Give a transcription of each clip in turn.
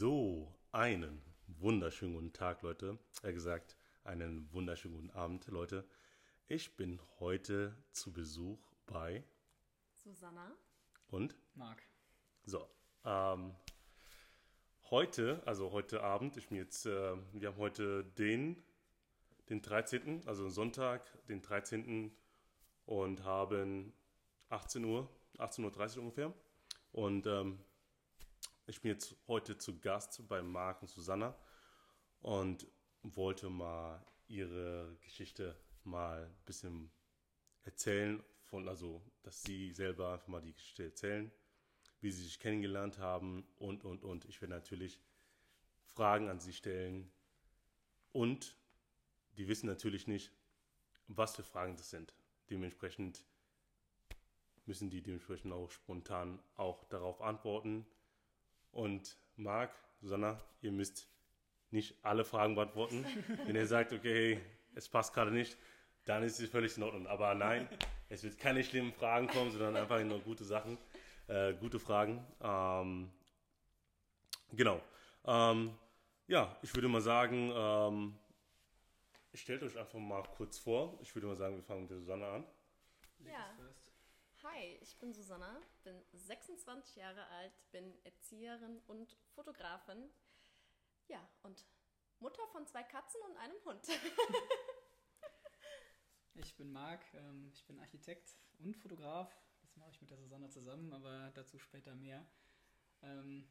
So, einen wunderschönen guten Tag, Leute. Er gesagt, einen wunderschönen guten Abend, Leute. Ich bin heute zu Besuch bei Susanna. und Marc. so. Ähm, heute, also heute Abend, ich bin jetzt, äh, wir haben heute den, den 13., also Sonntag, den 13. und haben 18 Uhr, 18.30 Uhr ungefähr. Und ähm, ich bin jetzt heute zu Gast bei Marc und Susanna und wollte mal ihre Geschichte mal ein bisschen erzählen, von, also dass sie selber einfach mal die Geschichte erzählen, wie sie sich kennengelernt haben und, und, und. Ich werde natürlich Fragen an sie stellen und die wissen natürlich nicht, was für Fragen das sind. Dementsprechend müssen die dementsprechend auch spontan auch darauf antworten. Und Marc, Susanna, ihr müsst nicht alle Fragen beantworten. Wenn ihr sagt, okay, es passt gerade nicht, dann ist es völlig in Ordnung. Aber nein, es wird keine schlimmen Fragen kommen, sondern einfach nur gute Sachen, äh, gute Fragen. Ähm, genau. Ähm, ja, ich würde mal sagen, ähm, stellt euch einfach mal kurz vor. Ich würde mal sagen, wir fangen mit der Susanna an. Ja. Hi, ich bin Susanna, bin 26 Jahre alt, bin Erzieherin und Fotografin. Ja, und Mutter von zwei Katzen und einem Hund. Ich bin Marc, ähm, ich bin Architekt und Fotograf. Das mache ich mit der Susanna zusammen, aber dazu später mehr. Ähm,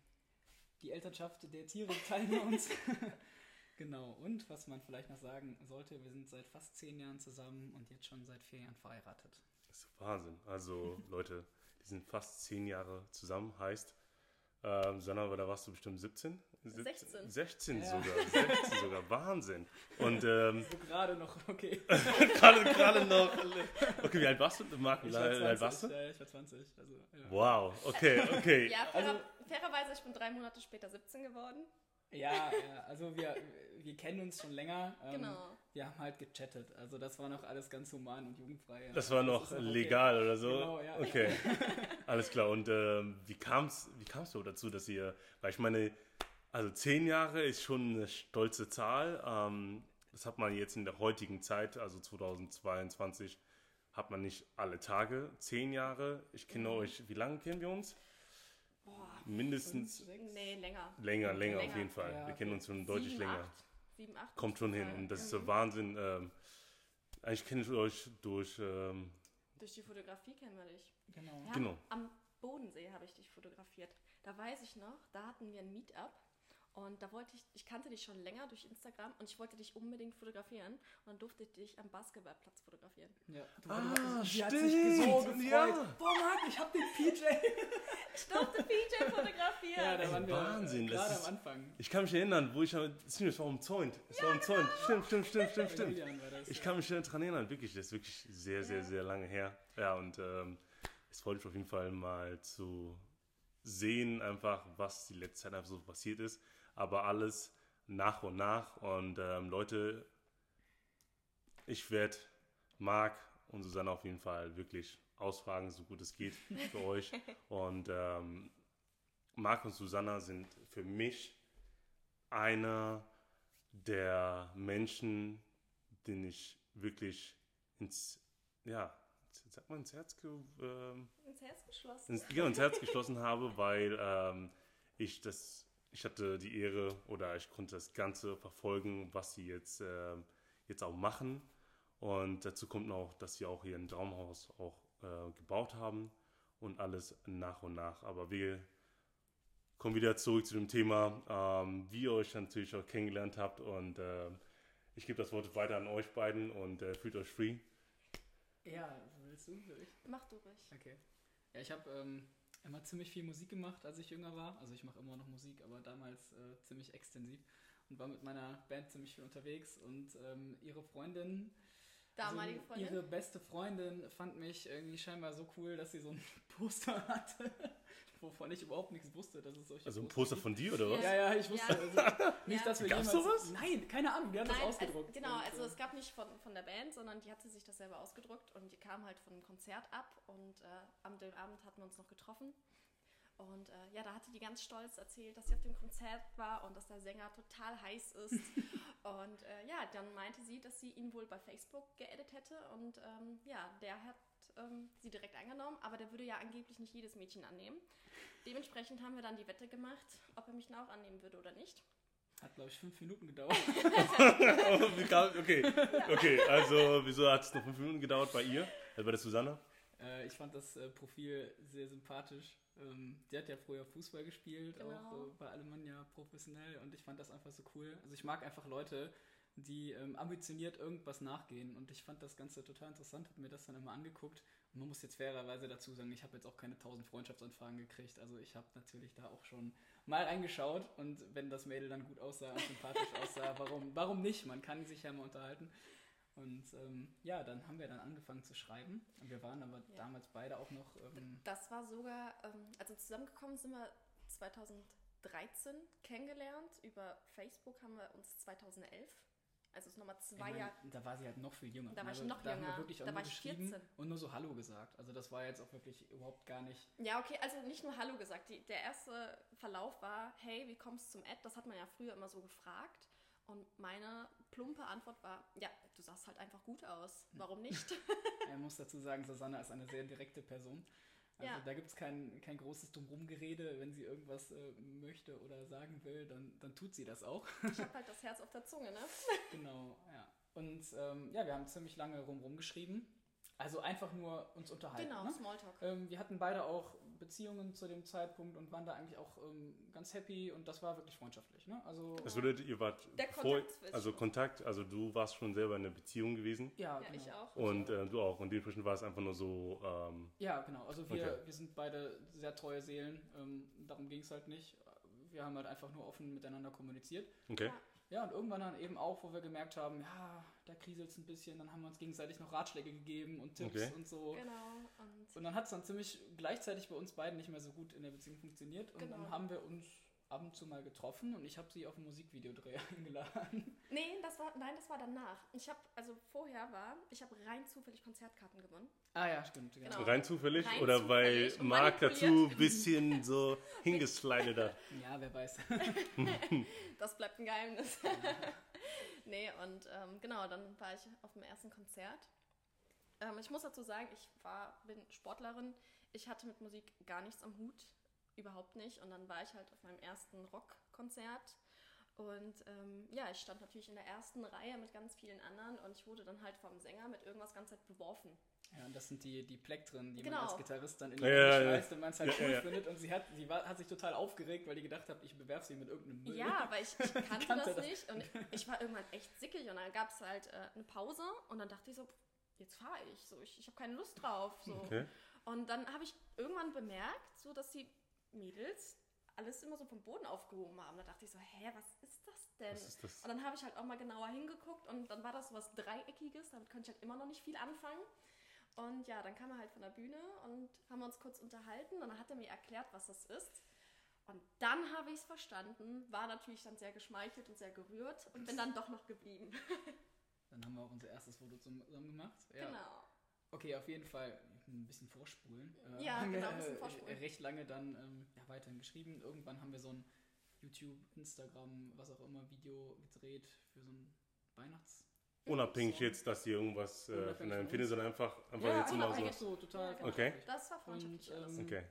die Elternschaft der Tiere teilen wir uns. genau, und was man vielleicht noch sagen sollte, wir sind seit fast zehn Jahren zusammen und jetzt schon seit vier Jahren verheiratet. Das ist Wahnsinn. Also, Leute, die sind fast zehn Jahre zusammen. Heißt, ähm, Susanna, da warst du bestimmt 17? 16. 16 Ja. sogar. 16 sogar. Wahnsinn. Und ähm, So gerade noch, okay. gerade, gerade noch. Okay, wie alt warst du, Marc? Wie Ich alt war alt warst 20, du? ja, ich war 20. Also, ja. Wow, okay, okay. Ja, fairer, Also- fairerweise, ich bin drei Monate später 17 geworden. Ja, ja, also wir, wir kennen uns schon länger. Ähm, Genau. Wir haben halt gechattet. Also das war noch alles ganz human und jugendfrei. Das war noch okay. legal oder so? Genau, ja. Okay, alles klar. Und ähm, wie kam es wie kam's so dazu, dass ihr, weil ich meine, also zehn Jahre ist schon eine stolze Zahl. Ähm, das hat man jetzt in der heutigen Zeit, also 2022, hat man nicht alle Tage. Zehn Jahre. Ich kenne euch, wie lange kennen wir uns? Boah, Mindestens Fünf, nee, länger. länger, länger auf Länger. jeden Fall. Ja, wir kennen uns schon deutlich Sieben, länger. Acht, sieben, acht. Kommt schon hin. Und das ist so Wahnsinn. Ähm, eigentlich kenne ich euch durch, ähm, Durch die Fotografie kennen wir dich. Genau. Ja, Genau. Am Bodensee habe ich dich fotografiert. Da weiß ich noch, da hatten wir ein Meetup und da wollte ich, ich kannte dich schon länger durch Instagram und ich wollte dich unbedingt fotografieren und dann durfte ich dich am Basketballplatz fotografieren. Ja. Du, Ah, sie hat stimmt. sich so gefreut. Ja. Boah, Marc, ich hab den PJ. Ich durfte PJ fotografieren. Ja, da waren wir Wahnsinn, das gerade ist- am Anfang. Ich kann mich erinnern, wo ich, stimmt, es war umzäunt. Es war umzäunt. Stimmt, stimmt, stimmt, stimmt, stimmt. Das, Ich ja. kann mich daran erinnern, wirklich, das ist wirklich sehr, sehr, Ja. sehr lange her. Ja, und ähm, es freut mich auf jeden Fall mal zu sehen, einfach, was die letzte Zeit einfach so passiert ist. Aber alles nach und nach. Und ähm, Leute, ich werde Marc und Susanne auf jeden Fall wirklich ausfragen, so gut es geht für euch. Und ähm, Marc und Susanna sind für mich einer der Menschen, den ich wirklich ins, ja, sagt man ins Herz, ähm, Ins Herz geschlossen. ins, genau, ins Herz geschlossen habe, weil ähm, ich das, ich hatte die Ehre oder ich konnte das Ganze verfolgen, was sie jetzt, ähm, jetzt auch machen. Und dazu kommt noch, dass sie auch hier ein Traumhaus auch äh, gebaut haben und alles nach und nach. Aber wir kommen wieder zurück zu dem Thema, ähm, wie ihr euch natürlich auch kennengelernt habt. Und ähm, ich gebe das Wort weiter an euch beiden und äh, fühlt euch free. Ja, willst du? Will ich? Mach du ruhig. Okay. Ja, ich habe ähm, immer ziemlich viel Musik gemacht, als ich jünger war. Also ich mache immer noch Musik, aber damals äh, ziemlich extensiv. Und war mit meiner Band ziemlich viel unterwegs. Und ähm, ihre Freundin, Damalige also Freundin. ihre beste Freundin fand mich irgendwie scheinbar so cool, dass sie so ein Poster hatte, wovon ich überhaupt nichts wusste, dass es solche Also ein Poster Poster von dir oder was? Ja, ja, ich wusste. Ja. Also, nicht, Ja. dass wir Gab's jemals. sowas? Nein, keine Ahnung, die hat das Nein, ausgedruckt. Also, genau, Und, also äh, es gab nicht von, von der Band, sondern die hatte sich das selber ausgedruckt und die kam halt von einem Konzert ab und äh, am dem Abend hatten wir uns noch getroffen. Und äh, ja, da hatte die ganz stolz erzählt, dass sie auf dem Konzert war und dass der Sänger total heiß ist. und äh, ja, dann meinte sie, dass sie ihn wohl bei Facebook geedit hätte. Und ähm, ja, der hat ähm, sie direkt angenommen, aber der würde ja angeblich nicht jedes Mädchen annehmen. Dementsprechend haben wir dann die Wette gemacht, ob er mich dann auch annehmen würde oder nicht. Hat, glaube ich, fünf Minuten gedauert. okay, okay, also wieso hat es noch fünf Minuten gedauert bei ihr? Also bei der Susanna? Äh, ich fand das äh, Profil sehr sympathisch. Ähm, die hat ja früher Fußball gespielt, Genau. auch äh, bei Alemannia professionell und ich fand das einfach so cool. Also ich mag einfach Leute, die ähm, ambitioniert irgendwas nachgehen und ich fand das Ganze total interessant, habe mir das dann immer angeguckt und man muss jetzt fairerweise dazu sagen, ich habe jetzt auch keine 1000 Freundschaftsanfragen gekriegt, also ich habe natürlich da auch schon mal reingeschaut und wenn das Mädel dann gut aussah und sympathisch aussah, warum, warum nicht? Man kann sich ja mal unterhalten. Und ähm, ja, dann haben wir dann angefangen zu schreiben. Und wir waren aber Ja. damals beide auch noch ähm, Das war sogar, also zusammengekommen sind wir 2013 kennengelernt. Über Facebook haben wir uns 2011. Also es ist nochmal zwei Jahre. Da war sie halt noch viel jünger. Da war ich Also noch da haben wir jünger. wirklich auch Da nur war ich geschrieben 14. und nur so Hallo gesagt. Also das war jetzt auch wirklich überhaupt gar nicht. Ja, okay, also nicht nur Hallo gesagt. Die, der erste Verlauf war, hey, wie kommst du zum Ad? Das hat man ja früher immer so gefragt. Und meine plumpe Antwort war, ja, du sahst halt einfach gut aus. Warum nicht? Man muss dazu sagen, Susanna ist eine sehr direkte Person. Also Ja. da gibt es kein, kein großes Drumrumgerede. Wenn sie irgendwas äh, möchte oder sagen will, dann, dann tut sie das auch. Ich habe halt das Herz auf der Zunge, ne? genau, ja. Und ähm, ja, wir haben ziemlich lange rumrum geschrieben. Also einfach nur uns unterhalten. Genau, Ne? Smalltalk. Ähm, wir hatten beide auch Beziehungen zu dem Zeitpunkt und waren da eigentlich auch ähm, ganz happy und das war wirklich freundschaftlich. Ne? Also Das bedeutet, ihr wart Der vor, also. Kontakt, also du warst schon selber in einer Beziehung gewesen ja, Ja, genau. ich auch. und äh, du auch und dementsprechend war es einfach nur so, ähm, Ja, genau. Also wir, Okay. wir sind beide sehr treue Seelen. Ähm, darum ging es halt nicht. Wir haben halt einfach nur offen miteinander kommuniziert. okay. Ja. Und irgendwann dann eben auch, wo wir gemerkt haben, ja, da kriselt es ein bisschen, dann haben wir uns gegenseitig noch Ratschläge gegeben und Tipps Okay. und so. Genau. Und Und dann hat es dann ziemlich gleichzeitig bei uns beiden nicht mehr so gut in der Beziehung funktioniert. Und Genau. dann haben wir uns ab und zu mal getroffen und ich habe sie auf einen Musikvideodreh eingeladen. Nee, das war, nein, das war danach. Ich habe, also vorher war, ich habe rein zufällig Konzertkarten gewonnen. Ah ja, stimmt. Genau. Genau. Rein zufällig Rein oder weil zufällig und Marc dazu ein bisschen so hingeslidet hat? Ja, wer weiß. Das bleibt ein Geheimnis. nee, und ähm, genau, dann war ich auf dem ersten Konzert. Ähm, ich muss dazu sagen, ich war, bin Sportlerin. Ich hatte mit Musik gar nichts am Hut. Überhaupt nicht. Und dann war ich halt auf meinem ersten Rockkonzert. Und ähm, ja, ich stand natürlich in der ersten Reihe mit ganz vielen anderen und ich wurde dann halt vom Sänger mit irgendwas ganz Zeit beworfen. Ja, und das sind die, die Plektren, die Genau. man als Gitarrist dann in die Ja, ja, ja. und man es halt Ja, cool ja, findet. Und sie hat, sie war, hat sich total aufgeregt, weil die gedacht hat, ich bewerfe sie mit irgendeinem Müll. Ja, aber ich, ich kannte, kannte das, das. nicht und ich war irgendwann echt sickig und dann gab es halt äh, eine Pause und dann dachte ich so, jetzt fahre ich, so ich, ich habe keine Lust drauf. So. Okay. Und dann habe ich irgendwann bemerkt, so dass die Mädels alles immer so vom Boden aufgehoben haben. Da dachte ich so, hä, was ist das denn? Ist das? Und dann habe ich halt auch mal genauer hingeguckt und dann war das so was Dreieckiges, damit konnte ich halt immer noch nicht viel anfangen. Und ja, dann kam er halt von der Bühne und haben uns kurz unterhalten und dann hat er mir erklärt, was das ist. Und dann habe ich es verstanden, war natürlich dann sehr geschmeichelt und sehr gerührt und bin dann doch noch geblieben. Dann haben wir auch unser erstes Foto zusammen gemacht. Ja. Genau. Okay, auf jeden Fall ein bisschen vorspulen. Äh, Ja, genau, ein bisschen äh, vorspulen. Recht lange dann ähm, ja, weiterhin geschrieben. Irgendwann haben wir so ein YouTube, Instagram, was auch immer, Video gedreht für so ein Weihnachts... Unabhängig Song. jetzt, dass ihr irgendwas äh, von einem findet, sondern einfach, einfach ja, jetzt immer so. so, total. Ja, genau. Okay. Das war Und freundschaftlich alles. ähm, Okay.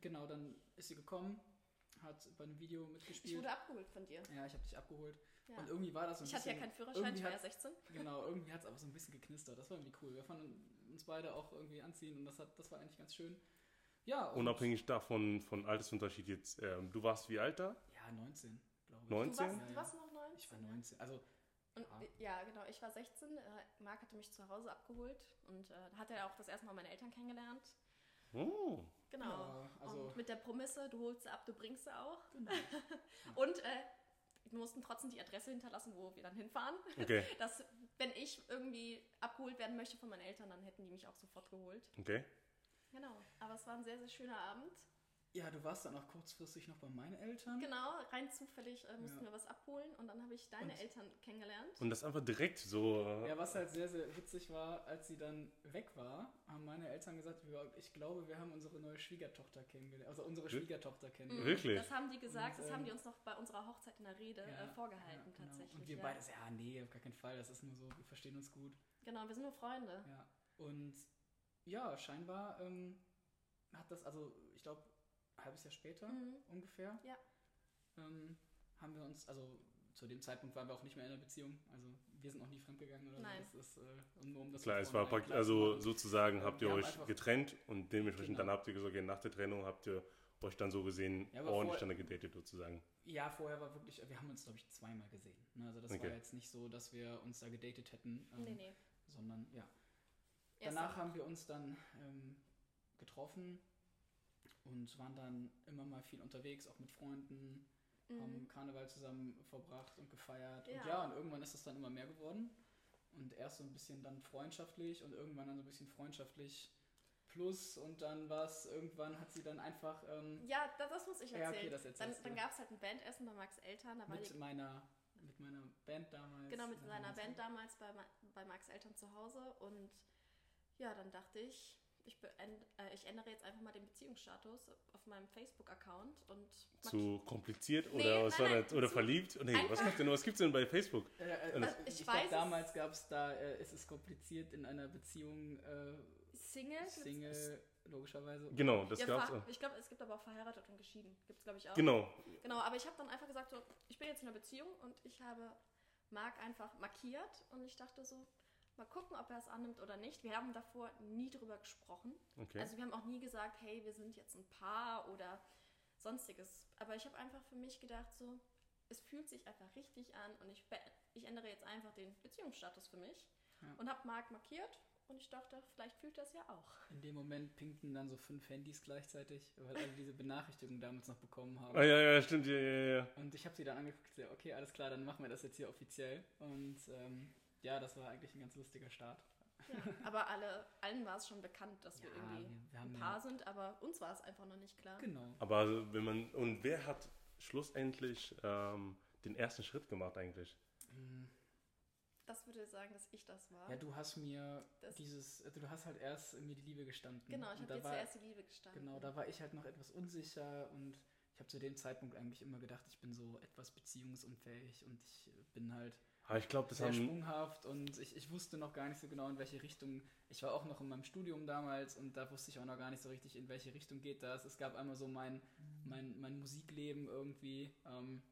genau, dann ist sie gekommen, hat bei einem Video Ich mitgespielt. wurde abgeholt von dir. Ja, ich habe dich abgeholt. Ja. Und irgendwie war das so ein Ich hatte ja bisschen... keinen Führerschein, ich irgendwie war ja hat- 16. Genau, irgendwie hat es aber so ein bisschen geknistert. Das war irgendwie cool. Wir fanden uns beide auch irgendwie anziehen und das, hat, das war eigentlich ganz schön. Ja, und, Unabhängig davon, von Altersunterschied jetzt, ähm, du warst wie alt da? Ja, 19, glaube ich. 19? Du warst, Ja, du warst noch 19? Ich war 19. Also, Und, Ja. äh, ja, genau. Ich war 16. Äh, Marc hatte mich zu Hause abgeholt und äh, da hat er auch das erste Mal meine Eltern kennengelernt. Oh. Genau. Ja, also- und mit der Prämisse, du holst sie ab, du bringst sie auch. genau. Und äh, wir mussten trotzdem die Adresse hinterlassen, wo wir dann hinfahren. Okay, Dass, wenn ich irgendwie abgeholt werden möchte von meinen Eltern, dann hätten die mich auch sofort geholt. okay. Genau. Aber es war ein sehr, sehr schöner Abend. Ja, du warst dann auch kurzfristig noch bei meinen Eltern. Genau, rein zufällig äh, mussten Ja. wir was abholen und dann habe ich deine Und- Eltern kennengelernt. Und das einfach direkt so. äh, Ja, was halt sehr, sehr witzig war, als sie dann weg war, haben meine Eltern gesagt, wir- ich glaube, wir haben unsere neue Schwiegertochter kennengelernt. Also unsere Schwiegertochter Mhm, kennengelernt. Wirklich? Das haben die gesagt, Und, das haben die ähm, uns noch bei unserer Hochzeit in der Rede Ja, äh, vorgehalten ja, genau. tatsächlich. Und wir ja. beide, ja, nee, auf gar keinen Fall, das ist nur so, wir verstehen uns gut. Genau, wir sind nur Freunde. Ja. Und ja, scheinbar ähm, hat das, also ich glaube, halbes Jahr später Mhm. ungefähr, Ja. ähm, haben wir uns, also zu dem Zeitpunkt waren wir auch nicht mehr in einer Beziehung, also wir sind noch nie fremdgegangen oder Nein. so. Das ist, äh, nur um das Klar, es war praktisch, also sozusagen habt ihr euch getrennt und dementsprechend dann Genau. habt ihr gesagt, okay, nach der Trennung habt ihr euch dann so gesehen Ja, ordentlich vorher- dann gedatet sozusagen. Ja, vorher war wirklich, wir haben uns, glaube ich, zweimal gesehen. Ne? Also das Okay. war jetzt nicht so, dass wir uns da gedatet hätten, ähm, Nee, nee. sondern ja. Erst Danach dann. haben wir uns dann ähm, getroffen und waren dann immer mal viel unterwegs, auch mit Freunden, haben Mhm. Karneval zusammen verbracht und gefeiert. Und Ja. ja, und irgendwann ist es dann immer mehr geworden. Und erst so ein bisschen dann freundschaftlich und irgendwann dann so ein bisschen freundschaftlich plus und dann war es, irgendwann hat sie dann einfach ähm, Ja, das, das muss ich Ja, erzählen. okay, das dann dann gab es halt ein Bandessen bei Max Eltern. Da mit meiner mit meiner Band damals. genau, mit seiner haben Band damals bei, bei Max Eltern zu Hause. Und ja, dann dachte ich, ich, beend, äh, ich ändere jetzt einfach mal den Beziehungsstatus auf meinem Facebook-Account und Zu kompliziert Nee, oder was nein, war nein, das? Oder zu- verliebt? Nee, was gibt's denn, was gibt's denn bei Facebook? Äh, äh, ich das- ich weiß es- damals gab es da, äh, ist es kompliziert in einer Beziehung äh, Single. Single, logischerweise. Genau, das ja, gab's. Ich glaube, es gibt aber auch verheiratet und geschieden. Gibt es, glaube ich, auch. Genau. Genau, aber ich habe dann einfach gesagt, so, ich bin jetzt in einer Beziehung und ich habe Marc einfach markiert und ich dachte so, mal gucken, ob er es annimmt oder nicht. Wir haben davor nie drüber gesprochen. Okay. Also wir haben auch nie gesagt, hey, wir sind jetzt ein Paar oder sonstiges. Aber ich habe einfach für mich gedacht, so, es fühlt sich einfach richtig an und ich, be- ich ändere jetzt einfach den Beziehungsstatus für mich Ja. und habe Marc markiert und ich dachte, vielleicht fühlt er es ja auch. In dem Moment pinkten dann so fünf Handys gleichzeitig, weil alle diese Benachrichtigung damals noch bekommen haben. Ah, ja, ja, stimmt, ja, ja, ja. Und ich habe sie dann angeguckt, so, okay, alles klar, dann machen wir das jetzt hier offiziell. Und ähm, ja, das war eigentlich ein ganz lustiger Start. Ja. Aber alle, allen war es schon bekannt, dass wir Ja, irgendwie wir- wir ein Paar ja- sind, aber uns war es einfach noch nicht klar. Genau. Aber wenn man, und wer hat schlussendlich ähm, den ersten Schritt gemacht eigentlich? Das würde ich sagen, dass ich das war. Ja, du hast mir Das- dieses, also du hast halt erst mir die Liebe gestanden. genau, ich habe dir zuerst die Liebe gestanden. Genau, da war ich halt noch etwas unsicher und ich habe zu dem Zeitpunkt eigentlich immer gedacht, ich bin so etwas beziehungsunfähig und ich bin halt Aber ich glaube, das sehr haben. sprunghaft und ich, ich wusste noch gar nicht so genau, in welche Richtung. Ich war auch noch in meinem Studium damals und da wusste ich auch noch gar nicht so richtig, in welche Richtung geht das. Es gab einmal so mein, mein, mein Musikleben irgendwie ähm,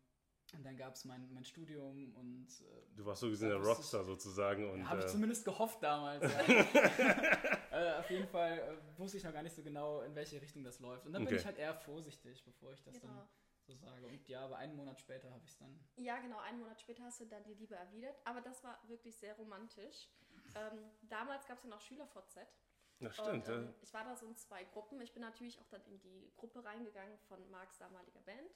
und dann gab es mein, mein Studium und äh, Du warst so gesehen der wusste ich- Rockstar sozusagen. Und, habe ich äh, zumindest gehofft damals. Ja. äh, auf jeden Fall äh, wusste ich noch gar nicht so genau, in welche Richtung das läuft. Und dann bin Okay. ich halt eher vorsichtig, bevor ich das Genau. dann so sage. Und ja, aber einen Monat später habe ich es dann. Ja, genau, einen Monat später hast du dann die Liebe erwidert. Aber das war wirklich sehr romantisch. Ähm, damals gab es ja noch SchülerVZ. ja, stimmt. Und, ähm, ja. ich war da so in zwei Gruppen. Ich bin natürlich auch dann in die Gruppe reingegangen von Marks damaliger Band.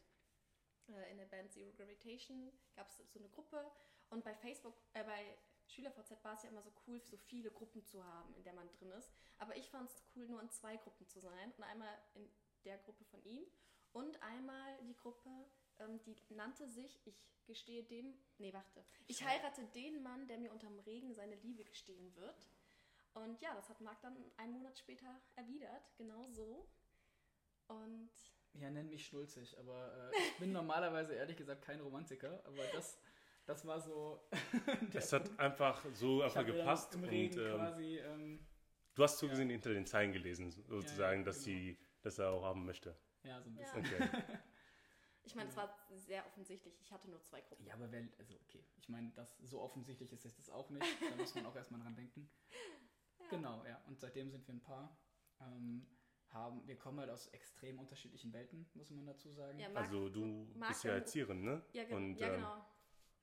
Äh, in der Band Zero Gravitation gab es so eine Gruppe. Und bei Facebook, äh, bei SchülerVZ war es ja immer so cool, so viele Gruppen zu haben, in der man drin ist. Aber ich fand es cool, nur in zwei Gruppen zu sein. Und einmal in der Gruppe von ihm und einmal die Gruppe, ähm, die nannte sich Ich gestehe dem, nee, warte, ich heirate den Mann, der mir unterm Regen seine Liebe gestehen wird. Und ja, das hat Marc dann einen Monat später erwidert, genau so. Und Ja, nenn mich schnulzig, aber äh, ich bin normalerweise ehrlich gesagt kein Romantiker, aber das, das war so. Es hat Punkt. einfach so einfach gepasst. Im Und Regen ähm, quasi. Ähm, du hast so Ja. gesehen hinter den Zeilen gelesen, sozusagen, dass, genau. sie, dass er auch haben möchte. Ja, so ein Ja. bisschen. Okay. ich meine, es war sehr offensichtlich, ich hatte nur zwei Gruppen. Ja, aber wer, also okay, ich meine, das so offensichtlich ist es das auch nicht. Da muss man auch erstmal dran denken. Genau, ja. Und seitdem sind wir ein Paar. Ähm, haben, wir kommen halt aus extrem unterschiedlichen Welten, muss man dazu sagen. Ja, Marc- Also du Marc bist ja Erzieherin, ne? Ja, ge und, ja ähm, genau.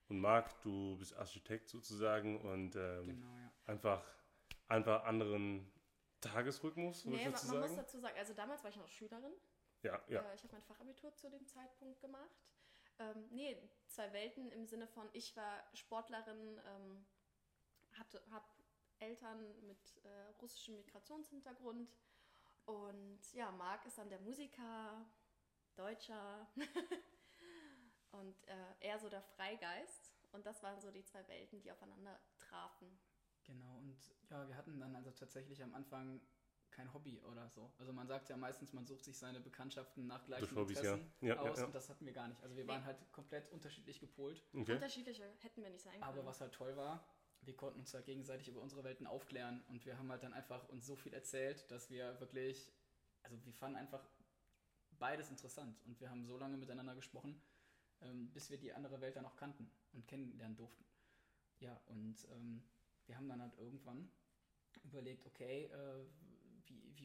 Und Marc, du bist Architekt sozusagen und ähm, Genau, ja. einfach, einfach anderen Tagesrhythmus, würde Nee, ich man, dazu man muss sagen. dazu sagen, also damals war ich noch Schülerin. Ja, ja. Äh, ich habe mein Fachabitur zu dem Zeitpunkt gemacht. Ähm, nee, zwei Welten im Sinne von, ich war Sportlerin, ähm, hatte, habe Eltern mit äh, russischem Migrationshintergrund. Und ja, Marc ist dann der Musiker, Deutscher und äh, er so der Freigeist. Und das waren so die zwei Welten, die aufeinander trafen. Genau, und ja, wir hatten dann also tatsächlich am Anfang kein Hobby oder so. Also man sagt ja meistens, man sucht sich seine Bekanntschaften nach gleichen Hobbys, Interessen ja. Ja, aus ja, ja. und das hatten wir gar nicht. Also wir Nee. waren halt komplett unterschiedlich gepolt. Okay. Unterschiedliche hätten wir nicht sein können. Aber was halt toll war, wir konnten uns halt gegenseitig über unsere Welten aufklären und wir haben halt dann einfach uns so viel erzählt, dass wir wirklich, also wir fanden einfach beides interessant und wir haben so lange miteinander gesprochen, ähm, bis wir die andere Welt dann auch kannten und kennenlernen durften. Ja, und ähm, wir haben dann halt irgendwann überlegt, okay, äh,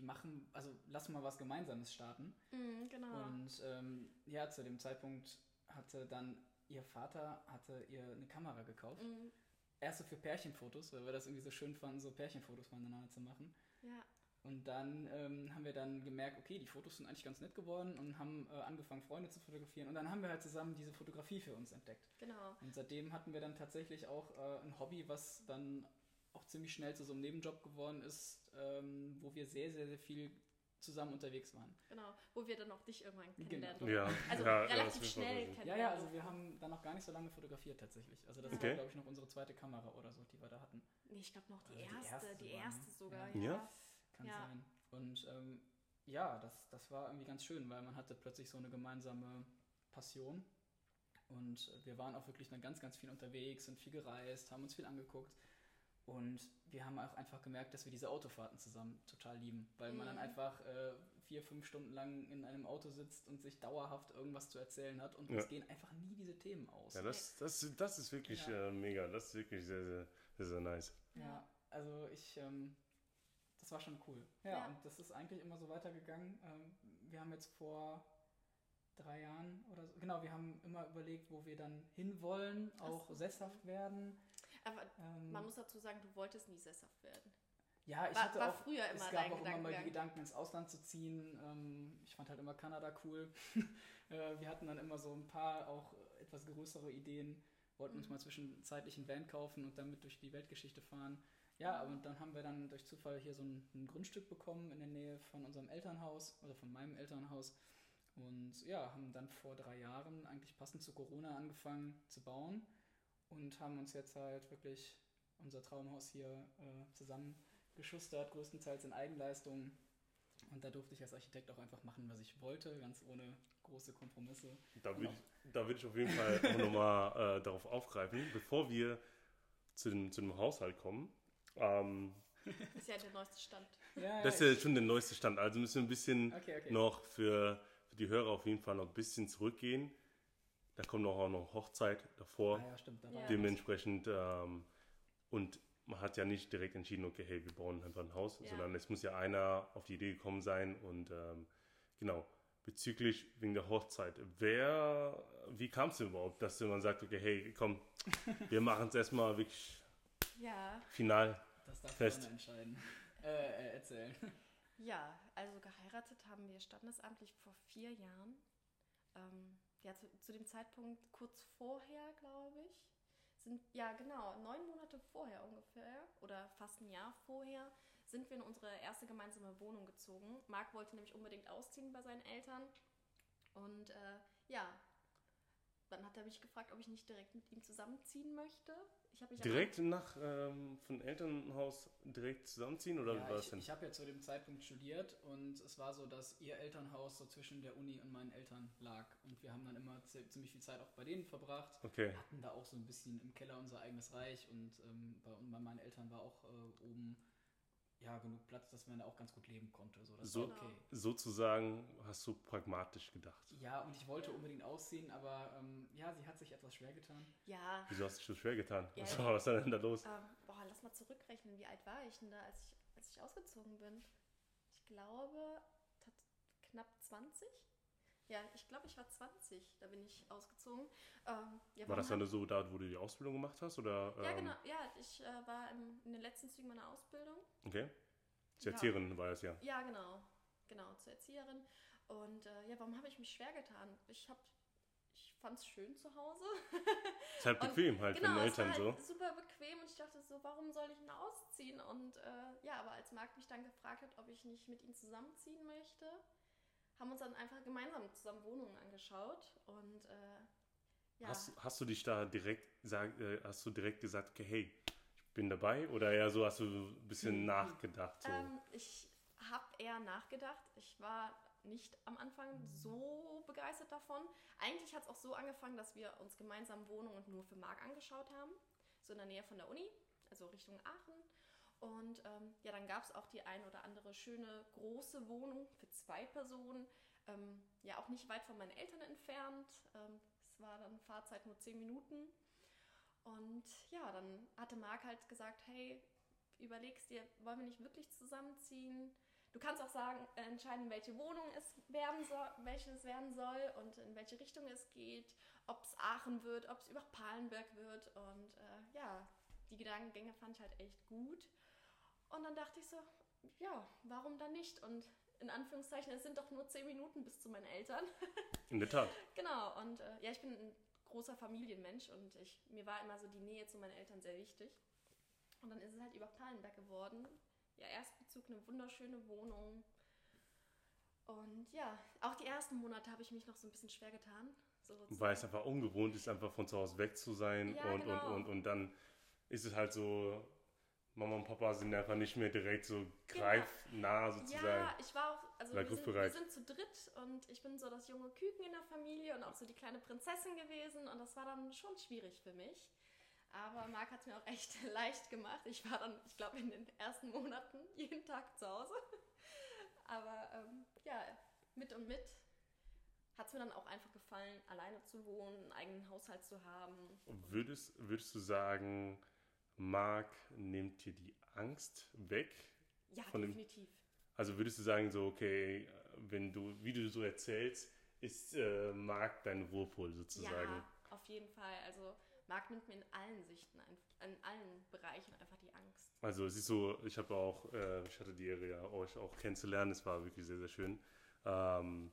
wie machen, also lass mal was Gemeinsames starten. Mhm, genau. Und ähm, ja, zu dem Zeitpunkt hatte dann ihr Vater hatte ihr eine Kamera gekauft. Mhm, Erst so für Pärchenfotos, weil wir das irgendwie so schön fanden, so Pärchenfotos voneinander zu machen. ja. Und dann ähm, haben wir dann gemerkt, okay, die Fotos sind eigentlich ganz nett geworden und haben äh, angefangen, Freunde zu fotografieren. Und dann haben wir halt zusammen diese Fotografie für uns entdeckt. Genau. Und seitdem hatten wir dann tatsächlich auch äh, ein Hobby, was dann auch ziemlich schnell zu so einem Nebenjob geworden ist, ähm, wo wir sehr, sehr, sehr viel zusammen unterwegs waren. Genau. Wo wir dann auch dich irgendwann Genau. kennenlernen Ja, Also ja, relativ schnell voll- Ja, kennenlernen. ja, also wir haben dann noch gar nicht so lange fotografiert tatsächlich. Also das Okay. war, glaube ich, noch unsere zweite Kamera oder so, die wir da hatten. Nee, ich glaube noch die Oder die erste, erste die sogar, erste ne? sogar, Ja. ja. Ja? Kann Ja. sein. Und ähm, ja, das, das war irgendwie ganz schön, weil man hatte plötzlich so eine gemeinsame Passion. Und wir waren auch wirklich dann ganz, ganz viel unterwegs, sind viel gereist, haben uns viel angeguckt. Und wir haben auch einfach gemerkt, dass wir diese Autofahrten zusammen total lieben, weil man dann Mhm. einfach äh, vier, fünf Stunden lang in einem Auto sitzt und sich dauerhaft irgendwas zu erzählen hat und Ja. uns gehen einfach nie diese Themen aus. Ja, das, das, das ist wirklich Ja. äh, mega. Das ist wirklich sehr, sehr, sehr, sehr nice. Ja, also ich, ähm, das war schon cool. Ja, Ja. und das ist eigentlich immer so weitergegangen. Ähm, wir haben jetzt vor drei Jahren oder so, genau, wir haben immer überlegt, wo wir dann hinwollen, auch so. sesshaft werden. Aber Ähm, man muss dazu sagen, du wolltest nie sesshaft werden. ja, ich war- hatte war auch, früher es immer gab dein auch immer mal die. Gedanken, ins Ausland zu ziehen. Ähm, ich fand halt immer Kanada cool. äh, wir hatten dann immer so ein paar auch etwas größere Ideen, wollten uns Mhm. mal zwischenzeitlich einen Van kaufen und damit durch die Weltgeschichte fahren. Ja, aber dann haben wir dann durch Zufall hier so ein, ein Grundstück bekommen in der Nähe von unserem Elternhaus oder von meinem Elternhaus. Und ja, haben dann vor drei Jahren eigentlich passend zu Corona angefangen zu bauen und haben uns jetzt halt wirklich unser Traumhaus hier äh, zusammengeschustert, größtenteils in Eigenleistung. Und da durfte ich als Architekt auch einfach machen, was ich wollte, ganz ohne große Kompromisse. Da würde Genau. ich, da ich auf jeden Fall auch nochmal äh, darauf aufgreifen, bevor wir zu dem, zu dem Haushalt kommen. Ähm, Das ist ja der neueste Stand. Ja, das ist ja, ja schon der neueste Stand. Also müssen wir ein bisschen Okay, okay. noch für, für die Hörer auf jeden Fall noch ein bisschen zurückgehen. Da kommt noch auch noch Hochzeit davor. Ah, ja, stimmt. Ja. Dementsprechend, ähm, und man hat ja nicht direkt entschieden, okay, hey, wir bauen einfach ein Haus, Ja. sondern es muss ja einer auf die Idee gekommen sein. Und ähm, genau, bezüglich wegen der Hochzeit, wer, wie kam es überhaupt, dass man sagt, okay, hey, komm, wir machen es erstmal wirklich Ja, final. Das darf Fest. Fest. entscheiden. Äh, äh, erzählen. ja, also geheiratet haben wir standesamtlich vor vier Jahren. Ähm, ja, zu, zu dem Zeitpunkt kurz vorher, glaube ich, sind, ja genau, neun Monate vorher ungefähr oder fast ein Jahr vorher sind wir in unsere erste gemeinsame Wohnung gezogen. Marc wollte nämlich unbedingt ausziehen bei seinen Eltern und äh, ja, dann hat er mich gefragt, ob ich nicht direkt mit ihm zusammenziehen möchte. Ich habe mich Direkt nach ähm, von Elternhaus direkt zusammenziehen oder Ja, war das ich denn? ich habe ja zu dem Zeitpunkt studiert und es war so, dass ihr Elternhaus so zwischen der Uni und meinen Eltern lag. Und wir haben dann immer zi- ziemlich viel Zeit auch bei denen verbracht. Okay, Wir hatten da auch so ein bisschen im Keller unser eigenes Reich und ähm, bei, bei meinen Eltern war auch äh, oben ja genug Platz, dass man da auch ganz gut leben konnte. So, das So- okay. sozusagen hast du pragmatisch gedacht. Ja, und ich wollte unbedingt ausziehen, aber ähm, ja, sie hat sich etwas schwer getan. Ja, Wieso hast du dich so schwer getan? Ja. Was war was war denn da los? Ähm, boah, lass mal zurückrechnen. Wie alt war ich denn da, als ich, als ich ausgezogen bin? Ich glaube, knapp 20? Ja, ich glaube, ich war 20. Da bin ich ausgezogen. Ähm, ja, War das dann so da, wo du die Ausbildung gemacht hast? Oder, Ja, ähm, genau. Ja, ich äh, war im, in den letzten Zügen meiner Ausbildung. Okay. Ja. Erzieherin war es ja. Ja, genau. Genau, zur Erzieherin. Und äh, ja, warum habe ich mich schwer getan? Ich habe, ich fand es schön zu Hause. Ist halt bequem halt genau, für Eltern es war halt so. super bequem und ich dachte so, warum soll ich denn ausziehen? Und äh, ja, aber als Marc mich dann gefragt hat, ob ich nicht mit ihm zusammenziehen möchte, haben uns dann einfach gemeinsam zusammen Wohnungen angeschaut und äh, ja. Hast, hast du dich da direkt, sag, äh, hast du direkt gesagt, okay, hey, ich bin dabei? Oder eher so hast du ein bisschen nachgedacht? So. Ähm, ich habe eher nachgedacht. Ich war nicht am Anfang so begeistert davon. Eigentlich hat es auch so angefangen, dass wir uns gemeinsam Wohnungen nur für Marc angeschaut haben, so in der Nähe von der Uni, also Richtung Aachen. Und ähm, ja, dann gab es auch die ein oder andere schöne große Wohnung für zwei Personen. Ähm, ja, auch nicht weit von meinen Eltern entfernt. Ähm, es war dann Fahrzeit nur zehn Minuten. Und ja, dann hatte Marc halt gesagt, hey, überlegst dir, wollen wir nicht wirklich zusammenziehen? Du kannst auch sagen, äh, entscheiden, welche Wohnung es werden soll, welches werden soll und in welche Richtung es geht, ob es Aachen wird, ob es über Palenberg wird. Und äh, ja, die Gedankengänge fand ich halt echt gut. Und dann dachte ich so, ja, warum dann nicht? Und in Anführungszeichen, es sind doch nur zehn Minuten bis zu meinen Eltern. In der Tat. genau, und äh, ja, ich bin ein großer Familienmensch und ich, mir war immer so die Nähe zu meinen Eltern sehr wichtig. Und dann ist es halt über Palenberg geworden. Ja, Erstbezug, eine wunderschöne Wohnung. Und ja, auch die ersten Monate habe ich mich noch so ein bisschen schwer getan. So Weil es einfach ungewohnt ist, einfach von zu Hause weg zu sein. Ja, und, genau. und, und, und dann ist es halt so, Mama und Papa sind einfach nicht mehr direkt so greifnah sozusagen. Ja, ich war auch, also wir sind, wir sind zu dritt und ich bin so das junge Küken in der Familie und auch so die kleine Prinzessin gewesen und das war dann schon schwierig für mich. Aber Marc hat es mir auch echt leicht gemacht. Ich war dann, ich glaube, in den ersten Monaten jeden Tag zu Hause. Aber ähm, ja, mit und mit hat es mir dann auch einfach gefallen, alleine zu wohnen, einen eigenen Haushalt zu haben. Würdest, würdest du sagen, Marc nimmt dir die Angst weg? Ja, Von dem- definitiv. Also würdest du sagen, so, okay, wenn du, wie du so erzählst, ist äh, Marc dein Ruhepol sozusagen? Ja, auf jeden Fall. Also Marc nimmt mir in allen Sichten, in allen Bereichen einfach die Angst. Also es ist so, ich habe auch, äh, ich hatte die Ehre, ja, euch auch kennenzulernen. Es war wirklich sehr, sehr schön. Ähm,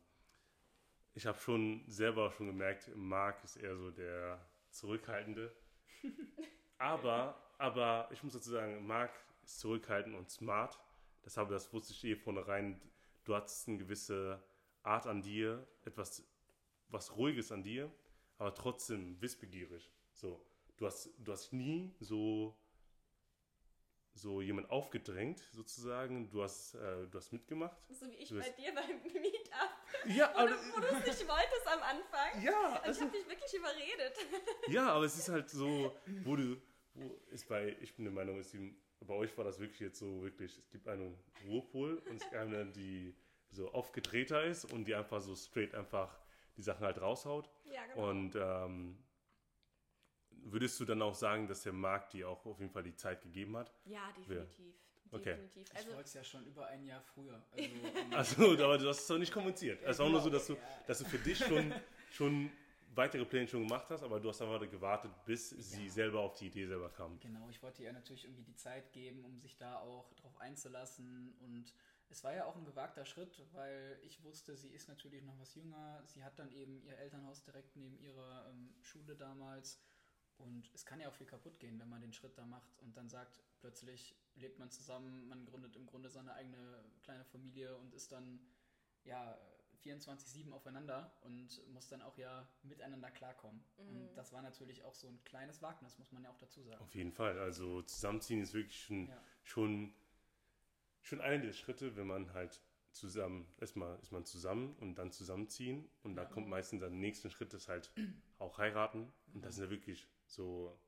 ich habe schon selber schon gemerkt, Marc ist eher so der Zurückhaltende. aber, aber ich muss dazu sagen, Marc ist zurückhaltend und smart. Deshalb, das wusste ich eh vornherein. Du hattest eine gewisse Art an dir, etwas, was Ruhiges an dir, aber trotzdem wissbegierig. So, du hast, du hast nie so so jemand aufgedrängt, sozusagen. Du hast, äh, du hast mitgemacht. So wie ich bei dir beim Meetup, Ja, wo du, wo du es nicht wolltest am Anfang. ja, Und ich habe dich wirklich überredet. ja, aber es ist halt so, wo du, ist bei, ich bin der Meinung, ist die, bei euch war das wirklich jetzt so wirklich, es gibt einen Ruhepol und es gibt eine, die so aufgedrehter ist und die einfach so straight einfach die Sachen halt raushaut. Ja, genau. Und ähm, würdest du dann auch sagen, dass der Markt dir auch auf jeden Fall die Zeit gegeben hat? ja, definitiv. Okay. Definitiv. Ich Also, wollte es ja schon über ein Jahr früher. Also, Also, aber du hast es doch nicht kommuniziert. Es ist auch nur so, dass du, Ja. dass du für dich schon, schon weitere Pläne schon gemacht hast, aber du hast einfach gewartet, bis sie Ja. selber auf die Idee selber kam. Genau, ich wollte ihr natürlich irgendwie die Zeit geben, um sich da auch drauf einzulassen. Und es war ja auch ein gewagter Schritt, weil ich wusste, sie ist natürlich noch was jünger. Sie hat dann eben ihr Elternhaus direkt neben ihrer ähm, Schule damals. Und es kann ja auch viel kaputt gehen, wenn man den Schritt da macht und dann sagt, plötzlich lebt man zusammen, man gründet im Grunde seine eigene kleine Familie und ist dann ja 24-7 aufeinander und muss dann auch ja miteinander klarkommen. Und das war natürlich auch so ein kleines Wagnis, muss man ja auch dazu sagen. Auf jeden Fall. Also zusammenziehen ist wirklich schon, Ja. schon, schon einer der Schritte, wenn man halt zusammen, erstmal ist man zusammen und dann zusammenziehen und da Ja. kommt meistens der nächste Schritt, ist halt auch heiraten und das ist ja wirklich so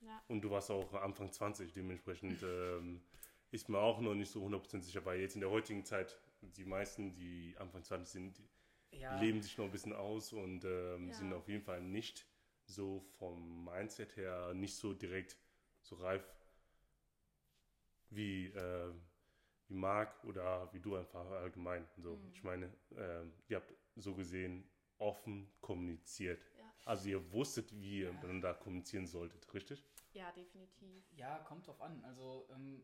ja. Und du warst auch Anfang 20, dementsprechend ähm, ist man auch noch nicht so 100% sicher, weil jetzt in der heutigen Zeit, die meisten, die Anfang 20 sind, Ja, leben sich noch ein bisschen aus und ähm, Ja. sind auf jeden Fall nicht so vom Mindset her nicht so direkt so reif wie, äh, wie Marc oder wie du einfach allgemein. So, Mhm. Ich meine, ähm, ihr habt so gesehen offen kommuniziert. Ja. Also ihr wusstet, wie ihr Ja. miteinander kommunizieren solltet, richtig? ja, definitiv. ja, kommt drauf an. Also ähm,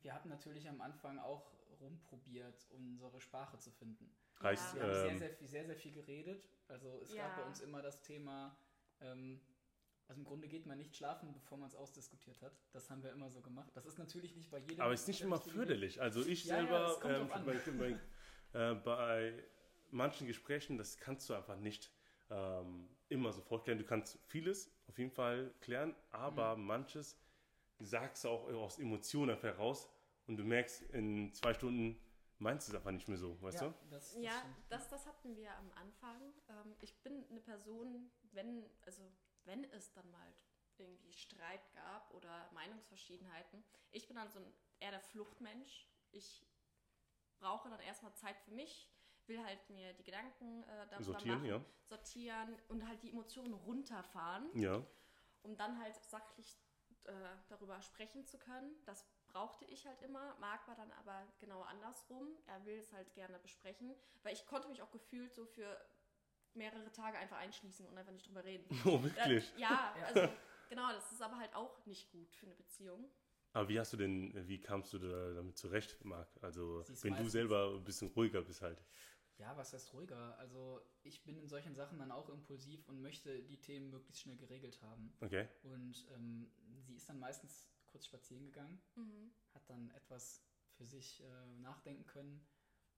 wir hatten natürlich am Anfang auch rumprobiert, unsere Sprache zu finden. Heißt, Wir haben sehr, ähm, sehr, viel, sehr, sehr viel geredet. Also es Ja. gab bei uns immer das Thema, ähm, also im Grunde geht man nicht schlafen, bevor man es ausdiskutiert hat. Das haben wir immer so gemacht. Das ist natürlich nicht bei jedem. aber es ist nicht immer förderlich. Also ich Ja, ja, selber kommt ähm, bei, bei, äh, bei manchen Gesprächen, das kannst du einfach nicht ähm, immer sofort klären. Du kannst vieles auf jeden Fall klären, aber Mhm. manches sagst du auch aus Emotionen heraus und du merkst in zwei Stunden meinst du es einfach nicht mehr so, weißt ja, du? Das, das Ja, das, das hatten wir am Anfang. Ähm, ich bin eine Person, wenn, also wenn es dann mal irgendwie Streit gab oder Meinungsverschiedenheiten, ich bin dann so ein, eher der Fluchtmensch. Ich brauche dann erstmal Zeit für mich, will halt mir die Gedanken äh, darüber Sortieren, machen, ja. sortieren und halt die Emotionen runterfahren Ja. um dann halt sachlich äh, darüber sprechen zu können. Das brauchte ich halt immer. Marc war dann aber genau andersrum. Er will es halt gerne besprechen, weil ich konnte mich auch gefühlt so für mehrere Tage einfach einschließen und einfach nicht drüber reden. Oh, wirklich? Äh, ja, also genau, das ist aber halt auch nicht gut für eine Beziehung. Aber wie hast du denn, wie kamst du da damit zurecht, Marc? Also, Sie ist wenn du selber ein bisschen ruhiger bist halt. Ja, was heißt ruhiger? Also ich bin in solchen Sachen dann auch impulsiv und möchte die Themen möglichst schnell geregelt haben. Okay? Und ähm, sie ist dann meistens kurz spazieren gegangen, Mhm. hat dann etwas für sich äh, nachdenken können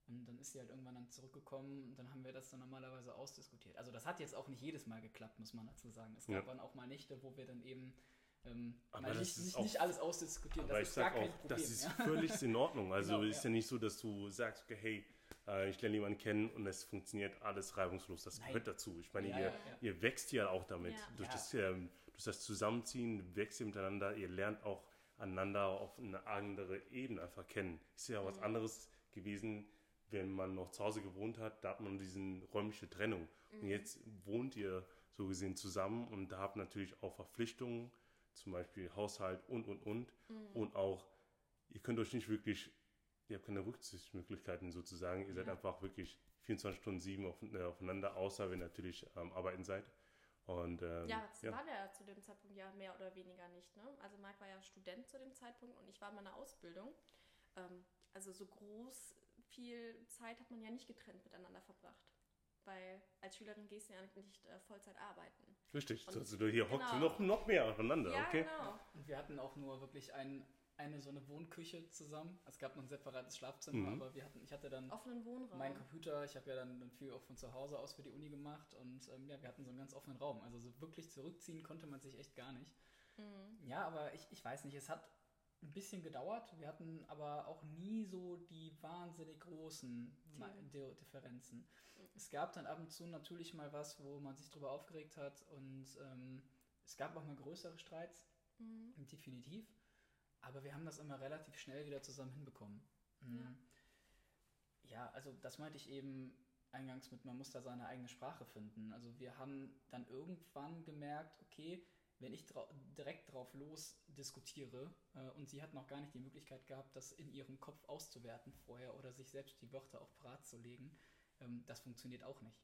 und dann ist sie halt irgendwann dann zurückgekommen und dann haben wir das dann normalerweise ausdiskutiert. Also das hat jetzt auch nicht jedes Mal geklappt, muss man dazu sagen. Es gab Ja. dann auch mal Nächte, wo wir dann eben ähm, Aber nicht, ist nicht, auch- nicht alles ausdiskutieren. Aber das ich ist gar sag kein auch, Problem. das ist ja. völlig in Ordnung. Also Genau, ist ja. ja nicht so, dass du sagst, okay, hey, äh, ich lerne jemanden kennen und es funktioniert alles reibungslos. Das Nein. gehört dazu. Ich meine, Ja, ihr, ihr wächst ja auch damit. Ja. Durch, Ja. das, ähm, durch das Zusammenziehen wächst ihr miteinander. Ihr lernt auch einander auf eine andere Ebene einfach kennen. Ist ja was Mhm. anderes gewesen, wenn man noch zu Hause gewohnt hat. Da hat man diese räumliche Trennung. Und jetzt wohnt ihr so gesehen zusammen und da habt natürlich auch Verpflichtungen, zum Beispiel Haushalt und, und, und. Und auch, ihr könnt euch nicht wirklich, ihr habt keine Rücksichtsmöglichkeiten sozusagen. Ihr seid Ja. einfach wirklich 24 Stunden sieben äh, aufeinander, außer wenn ihr natürlich ähm, arbeiten seid. Und ähm, Ja, das war der zu dem Zeitpunkt ja mehr oder weniger nicht. Ne? Also Marc war ja Student zu dem Zeitpunkt und ich war in meiner Ausbildung. Ähm, also so groß viel Zeit hat man ja nicht getrennt miteinander verbracht. Weil als Schülerin gehst du ja nicht äh, Vollzeit arbeiten. richtig. Und- Also hier hockt genau. noch, noch mehr aufeinander, Ja, okay? genau. Und wir hatten auch nur wirklich ein, eine so eine Wohnküche zusammen. Es gab noch ein separates Schlafzimmer, Mhm. aber wir hatten, ich hatte dann Offenen Wohnraum. meinen Computer, ich habe ja dann, dann viel auch von zu Hause aus für die Uni gemacht und ähm, ja, wir hatten so einen ganz offenen Raum. Also so wirklich zurückziehen konnte man sich echt gar nicht. Mhm. Ja, aber ich, ich weiß nicht, es hat ein bisschen gedauert. Wir hatten aber auch nie so die wahnsinnig großen. Di- Differenzen. Es gab dann ab und zu natürlich mal was, wo man sich drüber aufgeregt hat und ähm, es gab auch mal größere Streits, Mhm. definitiv. Aber wir haben das immer relativ schnell wieder zusammen hinbekommen. Mhm. Ja, also das meinte ich eben eingangs mit, man muss da seine eigene Sprache finden. Also wir haben dann irgendwann gemerkt, okay, wenn ich drau direkt drauf los diskutiere äh, und sie hat noch gar nicht die Möglichkeit gehabt, das in ihrem Kopf auszuwerten vorher oder sich selbst die Wörter auch parat zu legen, ähm, das funktioniert auch nicht.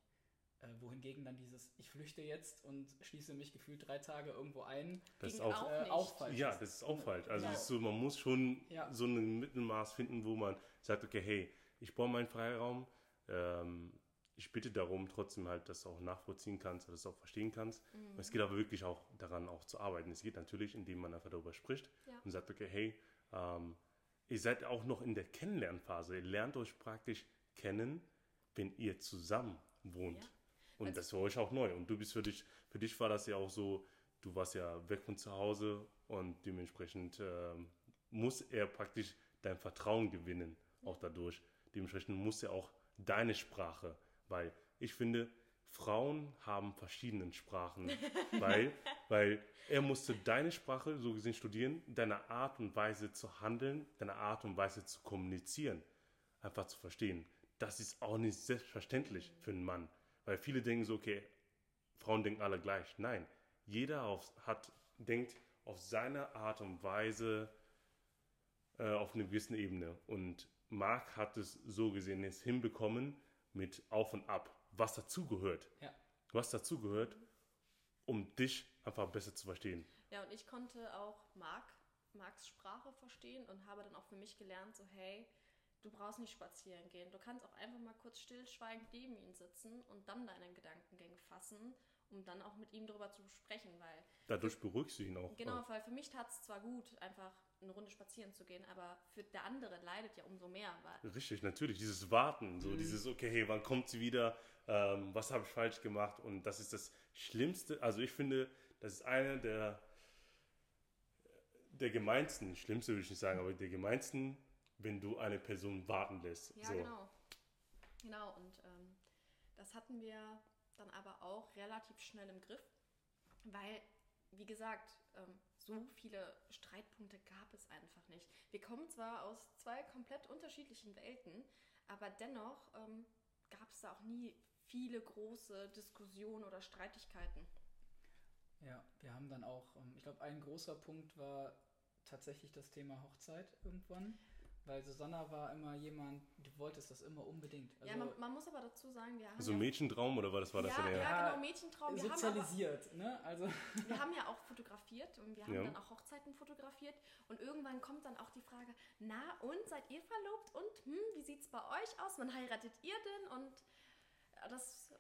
Äh, wohingegen dann dieses, ich flüchte jetzt und schließe mich gefühlt drei Tage irgendwo ein, Das ist auch, äh, auch falsch Ja, das ist auch falsch. Also Ja. so, man muss schon Ja. so ein Mittelmaß finden, wo man sagt, okay, hey, ich brauche meinen Freiraum. Ähm, ich bitte darum, trotzdem halt, dass du auch nachvollziehen kannst, dass du auch verstehen kannst. Mhm. Es geht aber wirklich auch daran, auch zu arbeiten. Es geht natürlich, indem man einfach darüber spricht Ja. und sagt, okay, hey, ähm, ihr seid auch noch in der Kennenlernphase. Ihr lernt euch praktisch kennen, wenn ihr zusammen wohnt. Und Also- das war euch auch neu. Und du bist für dich, für dich war das ja auch so, du warst ja weg von zu Hause und dementsprechend ähm, muss er praktisch dein Vertrauen gewinnen, auch dadurch. Dementsprechend muss er auch deine Sprache, weil ich finde, Frauen haben verschiedene Sprachen, weil, weil er musste deine Sprache so gesehen studieren, deine Art und Weise zu handeln, deine Art und Weise zu kommunizieren, einfach zu verstehen. Das ist auch nicht selbstverständlich für einen Mann, weil viele denken so, okay, Frauen denken alle gleich. Nein, jeder auf, hat, denkt auf seine Art und Weise äh, auf einer gewissen Ebene. Und Marc hat es so gesehen jetzt hinbekommen mit Auf und Ab, was dazugehört. Ja. Was dazugehört, um dich einfach besser zu verstehen. Ja, und ich konnte auch Marc, Marcs Sprache verstehen und habe dann auch für mich gelernt, so hey, du brauchst nicht spazieren gehen. Du kannst auch einfach mal kurz stillschweigend neben ihm sitzen und dann deine Gedankengänge fassen, um dann auch mit ihm darüber zu sprechen, weil... Dadurch beruhigst du ihn auch. Genau, weil für mich tat es zwar gut, einfach eine Runde spazieren zu gehen, aber für der andere leidet ja umso mehr. Richtig, natürlich. Dieses Warten, so Mhm. dieses, okay, hey, wann kommt sie wieder? Ähm, was habe ich falsch gemacht? Und das ist das Schlimmste. Also ich finde, das ist eine der, der gemeinsten, schlimmste würde ich nicht sagen, aber der gemeinsten, wenn du eine Person warten lässt. Ja, so. genau. Genau, und ähm, das hatten wir dann aber auch relativ schnell im Griff, weil, wie gesagt, ähm, so viele Streitpunkte gab es einfach nicht. Wir kommen zwar aus zwei komplett unterschiedlichen Welten, aber dennoch ähm, gab es da auch nie viele große Diskussionen oder Streitigkeiten. Ja, wir haben dann auch, ähm, ich glaube, ein großer Punkt war tatsächlich das Thema Hochzeit irgendwann. Weil Susanna war immer jemand, du wolltest das immer unbedingt. ja, man, man muss aber dazu sagen, wir haben Also ja, Mädchentraum oder war das, war das ja, dann eher? ja, Ja, genau, Mädchentraum. Wir haben, aber, sozialisiert, ne? Also wir haben ja auch fotografiert und wir haben Ja. dann auch Hochzeiten fotografiert und irgendwann kommt dann auch die Frage, na und, seid ihr verlobt und hm, wie sieht's bei euch aus? Wann heiratet ihr denn? Und das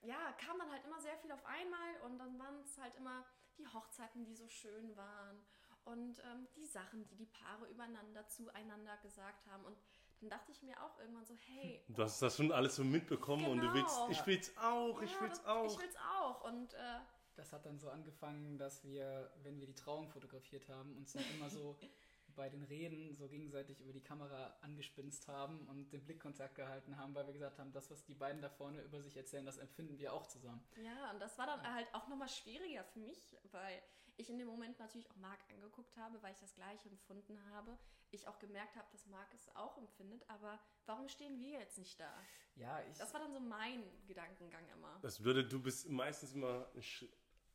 ja, kam dann halt immer sehr viel auf einmal und dann waren es halt immer die Hochzeiten, die so schön waren und ähm, die Sachen, die die Paare übereinander zueinander gesagt haben und dann dachte ich mir auch irgendwann so, hey, Du hast das schon alles so mitbekommen und du willst, Genau. ich will's auch, ich ja, will's das- auch. Ich will's auch und äh, das hat dann so angefangen, dass wir, wenn wir die Trauung fotografiert haben, uns dann immer so bei den Reden so gegenseitig über die Kamera angespinst haben und den Blickkontakt gehalten haben, weil wir gesagt haben, das, was die beiden da vorne über sich erzählen, das empfinden wir auch zusammen. Ja, und das war dann halt auch nochmal schwieriger für mich, weil ich in dem Moment natürlich auch Marc angeguckt habe, weil ich das gleiche empfunden habe. Ich auch gemerkt habe, dass Marc es auch empfindet, aber warum stehen wir jetzt nicht da? Ja, ich. Das war dann so mein Gedankengang immer. Das würde, du bist meistens immer einen Sch-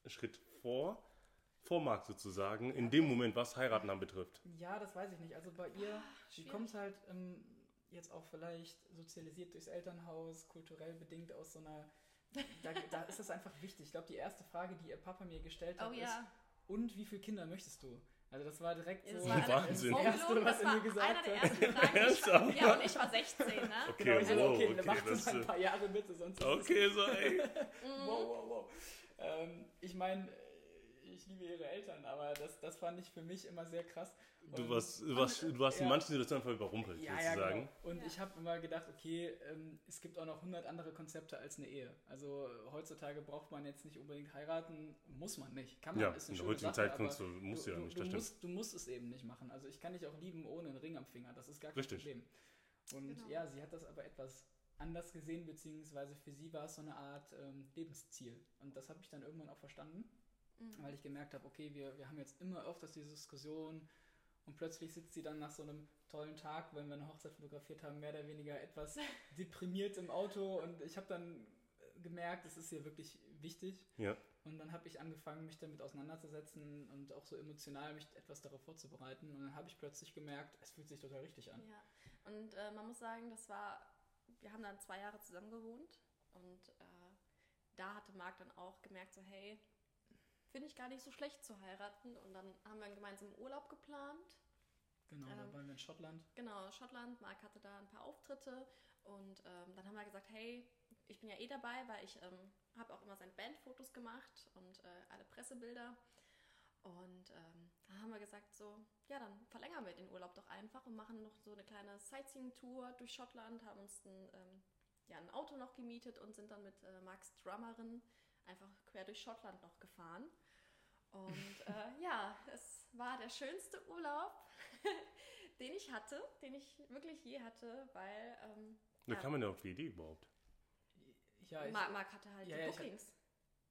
Schritt vor, vor Marc sozusagen, in dem Moment, was Heiraten anbetrifft. Ja, das weiß ich nicht. Also bei ihr, sie schwierig. kommt halt ähm, jetzt auch vielleicht sozialisiert durchs Elternhaus, kulturell bedingt aus so einer. Da, da ist es einfach wichtig. Ich glaube, die erste Frage, die ihr Papa mir gestellt hat, Oh ist: ja, Und wie viele Kinder möchtest du? Also, das war direkt das so. war eine, Wahnsinn. Das erste, was das er mir war gesagt einer der hat. ersten Fragen. Ich war, ja, und ich war 16, ne? Okay, Genau, ich so, wow, okay, wir okay, machen das, mal ein paar Jahre bitte, sonst ist es Okay, so, ey. Wow, wow, wow. Ähm, ich meine, ich liebe ihre Eltern, aber das, das fand ich für mich immer sehr krass. Du Und- warst, du warst, du warst in Ja. manchen Situationen einfach überrumpelt, ja, ja, sozusagen. genau. Und Ja. ich habe immer gedacht, okay, ähm, es gibt auch noch 100 andere Konzepte als eine Ehe. Also heutzutage braucht man jetzt nicht unbedingt heiraten, muss man nicht. Kann man, Ja, ist in der heutigen Sache, Zeit kannst du, aber musst du ja nicht, du, das musst, du musst es eben nicht machen. Also ich kann dich auch lieben ohne einen Ring am Finger, das ist gar kein Richtig. Problem. Und Genau. ja, sie hat das aber etwas anders gesehen, beziehungsweise für sie war es so eine Art ähm, Lebensziel. Und das habe ich dann irgendwann auch verstanden Mhm. weil ich gemerkt habe, okay, wir, wir haben jetzt immer öfters diese Diskussion und plötzlich sitzt sie dann nach so einem tollen Tag, wenn wir eine Hochzeit fotografiert haben, mehr oder weniger etwas deprimiert im Auto und ich habe dann äh, gemerkt, es ist ihr wirklich wichtig Ja. und dann habe ich angefangen, mich damit auseinanderzusetzen und auch so emotional mich etwas darauf vorzubereiten und dann habe ich plötzlich gemerkt, es fühlt sich total richtig an. Ja, und äh, man muss sagen, das war, wir haben dann zwei Jahre zusammen gewohnt und äh, da hatte Marc dann auch gemerkt, so hey, finde ich gar nicht so schlecht zu heiraten und dann haben wir einen gemeinsamen Urlaub geplant. Genau, da Ähm, waren wir in Schottland. Genau, Schottland, Marc hatte da ein paar Auftritte und ähm, dann haben wir gesagt, hey, ich bin ja eh dabei, weil ich ähm, habe auch immer seine Bandfotos gemacht und äh, alle Pressebilder. Und ähm, da haben wir gesagt, so, ja, dann verlängern wir den Urlaub doch einfach und machen noch so eine kleine Sightseeing-Tour durch Schottland, haben uns ein, ähm, ja, ein Auto noch gemietet und sind dann mit äh, Marks Drummerin einfach quer durch Schottland noch gefahren. Und äh, ja, es war der schönste Urlaub, den ich hatte, den ich wirklich je hatte, weil ähm, Da Ja. kam man ja auf die Idee überhaupt. Ja, ich, Marc, Marc hatte halt Ja, die ja, Bookings.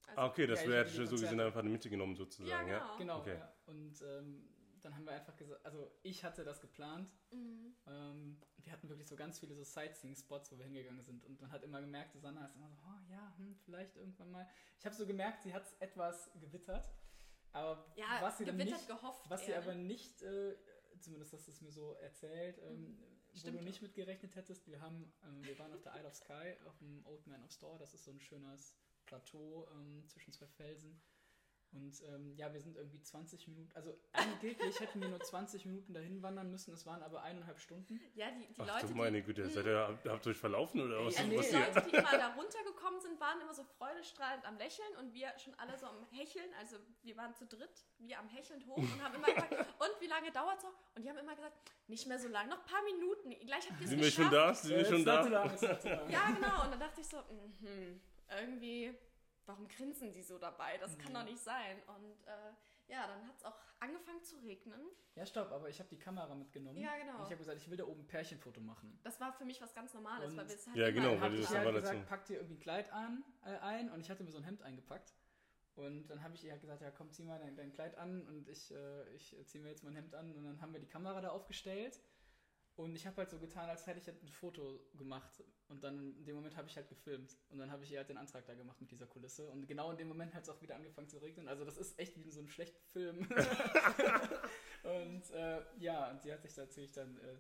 Also, Ah, okay, das Ja, ich wäre die so gesehen einfach mitgenommen sozusagen, ja, ja? genau. genau, Okay. ja. Und ähm, dann haben wir einfach gesagt, also ich hatte das geplant Mhm. Ähm, wir hatten wirklich so ganz viele so Sightseeing-Spots, wo wir hingegangen sind. Und man hat immer gemerkt, Susanna ist immer so, oh ja, hm, vielleicht irgendwann mal. Ich habe so gemerkt, sie hat es etwas gewittert. Aber Ja, was sie dann gewittert nicht, gehofft. was sie eher, aber ne? nicht, äh, zumindest hast du es mir so erzählt, ähm, wo Stimmt du nicht auch. mit gerechnet hättest, wir haben, ähm, wir waren auf der Isle of Skye, auf dem Old Man of Store, das ist so ein schönes Plateau ähm, zwischen zwei Felsen. Und ähm, ja, wir sind irgendwie 20 Minuten, also angeblich hätten wir nur 20 Minuten dahin wandern müssen, es waren aber eineinhalb Stunden. Ja, die, die Ach Leute, du meine Güte, die, seid ihr, habt ihr euch verlaufen oder was ja, ist die? Leute, die immer da runtergekommen sind, waren immer so freudestrahlend am Lächeln und wir schon alle so am Hecheln. Also wir waren zu dritt, wir am Hecheln hoch und haben immer gesagt, und wie lange dauert es noch? Und die haben immer gesagt, nicht mehr so lange, noch ein paar Minuten, gleich habt ihr es Sind wir schon da? Sind wir schon da? Ja, genau. Und dann dachte ich so, mhm, irgendwie, warum grinsen die so dabei? Das kann doch nicht sein. Und äh, ja, dann hat es auch angefangen zu regnen. Ja, stopp, aber ich habe die Kamera mitgenommen. Ja, genau. Und ich habe gesagt, ich will da oben ein Pärchenfoto machen. Das war für mich was ganz Normales, Und- weil wir es halt Ja, genau, gemacht weil das war gesagt, dazu. pack dir irgendwie ein Kleid an, äh, ein und ich hatte mir so ein Hemd eingepackt. Und dann habe ich ihr halt gesagt, ja komm, zieh mal dein, dein Kleid an und ich, äh, ich ziehe mir jetzt mein Hemd an und dann haben wir die Kamera da aufgestellt. Und ich habe halt so getan, als hätte ich halt ein Foto gemacht. Und dann in dem Moment habe ich halt gefilmt. Und dann habe ich ihr halt den Antrag da gemacht mit dieser Kulisse. Und genau in dem Moment hat es auch wieder angefangen zu regnen. Also das ist echt wie in so einem schlechten Film. und äh, ja, und sie hat sich natürlich dann äh,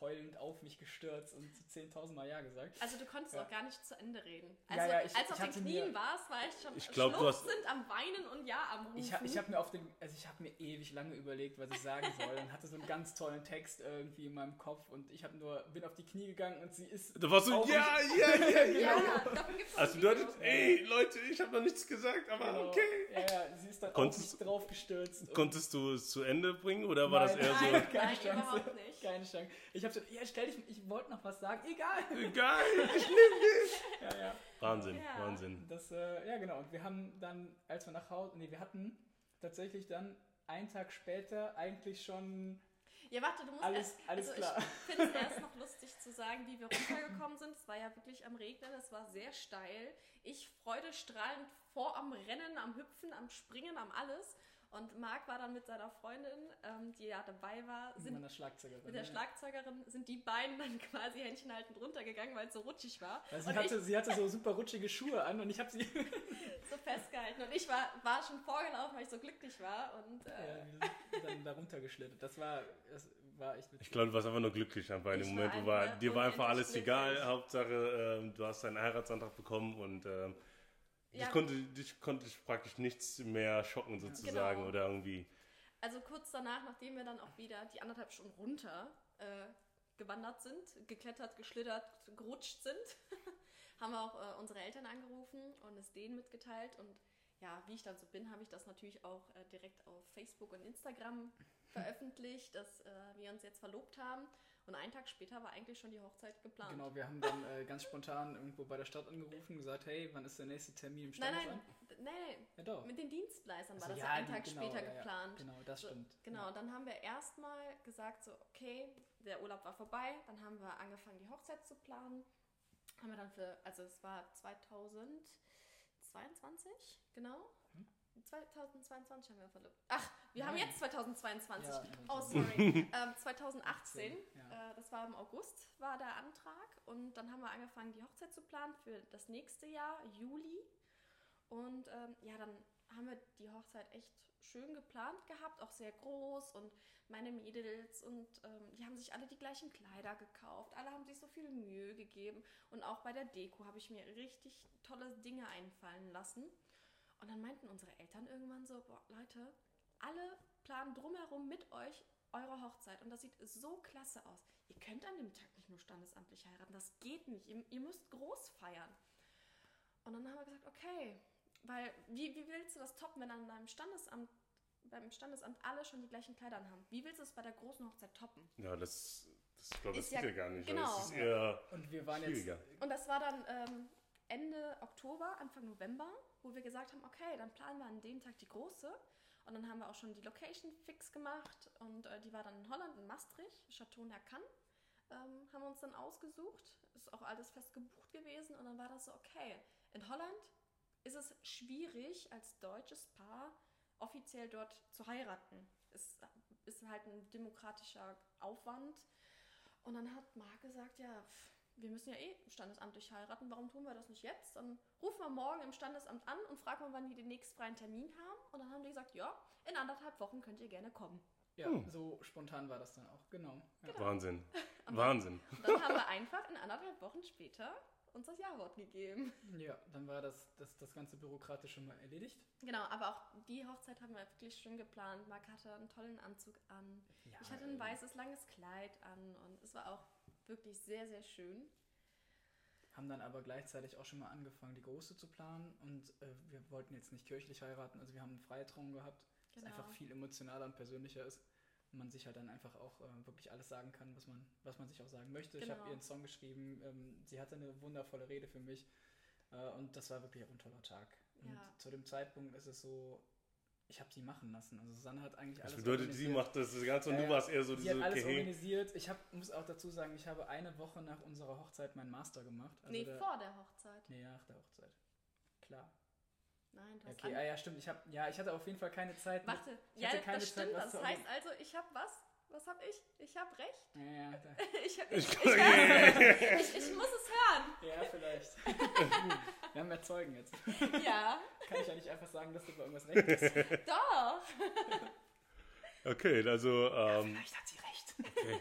heulend auf mich gestürzt und 10.000 Mal Ja gesagt. Also du konntest Ja. auch gar nicht zu Ende reden. Ja, Also ja, ich- als du ich auf den Knien warst, war ich schon Ich glaub, du hast- schluchzend am Weinen und Ja am Rufen. Ich, ich habe mir auf den, also ich habe mir ewig lange überlegt, was ich sagen soll und hatte so einen ganz tollen Text irgendwie in meinem Kopf und ich habe nur bin auf die Knie gegangen und sie ist Da warst du, ja, ja, ja, ja. ja, auch Also du hattest, ey, Leute, ich habe noch nichts gesagt, aber Genau. okay. Ja, ja, sie ist dann Konntest- auf mich drauf gestürzt. Konntest du es zu Ende bringen oder war das Nein, eher so, Nein, Keine nein, Chance. überhaupt nicht. keine Chance. Ich habe so, ja, stell dich, ich wollte noch was sagen, egal. egal, ich nehme dich. Ja, ja. Wahnsinn, Ja. Wahnsinn. Das, äh, ja, genau. Und wir haben dann, als wir nach Hause, nee, wir hatten tatsächlich dann einen Tag später eigentlich schon Ja, warte, du musst Alles- erst, alles also klar. ich finde es erst noch lustig zu sagen, wie wir runtergekommen sind. Es war ja wirklich am Regnen, es war sehr steil. Ich freudestrahlend vor am Rennen, am Hüpfen, am Springen, am alles. Und Marc war dann mit seiner Freundin, ähm, die ja dabei war, mit sind Schlagzeugerin. mit der ja. Schlagzeugerin, sind die beiden dann quasi händchenhaltend runtergegangen, weil es so rutschig war. Weil sie, und hatte, sie hatte so super rutschige Schuhe an und ich habe sie ich so festgehalten. Und ich war, war schon vorgelaufen, weil ich so glücklich war. Und äh, ja, wir sind dann da runtergeschlittert. Das war, das war echt. Ich glaube, du warst einfach nur glücklich einfach in Ich dem Moment. War, einfach dir war einfach alles egal. Hauptsache, ähm, du hast deinen Heiratsantrag bekommen und ähm, Ja. dich, konnte, dich konnte dich praktisch nichts mehr schocken sozusagen Genau. oder irgendwie. Also kurz danach, nachdem wir dann auch wieder die anderthalb Stunden runter äh, gewandert sind, geklettert, geschlittert, gerutscht sind, haben wir auch äh, unsere Eltern angerufen und es denen mitgeteilt. Und ja, wie ich dann so bin, habe ich das natürlich auch äh, direkt auf Facebook und Instagram veröffentlicht, dass äh, wir uns jetzt verlobt haben. Und einen Tag später war eigentlich schon die Hochzeit geplant. Genau, wir haben dann äh, ganz spontan irgendwo bei der Stadt angerufen und gesagt, hey, wann ist der nächste Termin im Standesamt? nein, nein, nein, Ja, doch. mit den Dienstleistern war Also, das ja, einen Tag genau, später ja, ja. geplant. Genau, das So, stimmt. Genau, Ja. dann haben wir erstmal gesagt, so, okay, der Urlaub war vorbei, dann haben wir angefangen, die Hochzeit zu planen. Haben wir dann für, also es war 2022, genau. Hm? 2022 haben wir verlobt. Ach, wir haben Nein. jetzt 2022. Ja, oh, sorry. ähm, 2018, Ja. äh, das war im August, war der Antrag. Und dann haben wir angefangen, die Hochzeit zu planen für das nächste Jahr, Juli. Und ähm, ja, dann haben wir die Hochzeit echt schön geplant gehabt, auch sehr groß und meine Mädels und ähm, die haben sich alle die gleichen Kleider gekauft, alle haben sich so viel Mühe gegeben und auch bei der Deko habe ich mir richtig tolle Dinge einfallen lassen. Und dann meinten unsere Eltern irgendwann so, boah, Leute, alle planen drumherum mit euch eure Hochzeit und das sieht so klasse aus. Ihr könnt an dem Tag nicht nur standesamtlich heiraten, das geht nicht. Ihr, ihr müsst groß feiern. Und dann haben wir gesagt, okay, weil wie, wie willst du das toppen, wenn an deinem Standesamt, beim Standesamt alle schon die gleichen Kleider haben? Wie willst du es bei der großen Hochzeit toppen? Ja, das, das glaube ich, Ist geht ja- ja gar nicht. genau. Das ist eher Und wir waren schwieriger. jetzt, Und das war dann ähm, Ende Oktober, Anfang November, wo wir gesagt haben, okay, dann planen wir an dem Tag die große. Und dann haben wir auch schon die Location fix gemacht und äh, die war dann in Holland, in Maastricht, Chateau Nercan. Ähm, haben wir uns dann ausgesucht, ist auch alles fest gebucht gewesen und dann war das so, okay, in Holland ist es schwierig als deutsches Paar offiziell dort zu heiraten. Es ist halt ein demokratischer Aufwand. Und dann hat Marc gesagt, ja, pff, wir müssen ja eh standesamtlich heiraten, warum tun wir das nicht jetzt? Dann rufen wir morgen im Standesamt an und fragen wir, wann die den nächsten freien Termin haben. Und dann haben die gesagt, ja, in anderthalb Wochen könnt ihr gerne kommen. ja, Hm. so spontan war das dann auch, genau. Ja. Wahnsinn. Wahnsinn. Und dann haben wir einfach in anderthalb Wochen später uns das Ja-Wort gegeben. Ja, dann war das, das, das ganze Bürokratische mal erledigt. Genau, aber auch die Hochzeit haben wir wirklich schön geplant. Marc hatte einen tollen Anzug an. Ja, ich hatte ein weißes, langes Kleid an und es war auch wirklich sehr, sehr schön. Haben dann aber gleichzeitig auch schon mal angefangen, die Große zu planen. Und äh, wir wollten jetzt nicht kirchlich heiraten, also wir haben eine freie Trauung gehabt, was Genau. einfach viel emotionaler und persönlicher ist. Und man sich halt dann einfach auch äh, wirklich alles sagen kann, was man, was man sich auch sagen möchte. Ich habe Genau. ihr einen Song geschrieben, ähm, sie hatte eine wundervolle Rede für mich. Äh, und das war wirklich auch ein toller Tag. Und Ja. zu dem Zeitpunkt ist es so, ich habe sie machen lassen. Also Susanne hat eigentlich Das alles bedeutet, sie macht das Ganze und Ja, du warst eher so Sie diese, hat alles okay, organisiert. Ich hab, muss auch dazu sagen, ich habe eine Woche nach unserer Hochzeit meinen Master gemacht. Also nee, der, vor der Hochzeit. Nee, nach der Hochzeit. Klar. Nein, du hast Okay, ah, ja, stimmt. Ich hab, ja, ich hatte auf jeden Fall keine Zeit. mit- Warte, ich ja, hatte keine das Zeit, stimmt. was Das heißt also, ich habe was? Was habe ich? Ich habe recht. Ja, ja, da, Ich, ich, Ich- ich, ich, ich muss es hören. ja vielleicht. Wir haben mehr Zeugen jetzt. Ja, Kann ich ja nicht einfach sagen, dass du bei irgendwas recht hast. doch. Okay, also, ähm, Vielleicht hat sie recht. okay.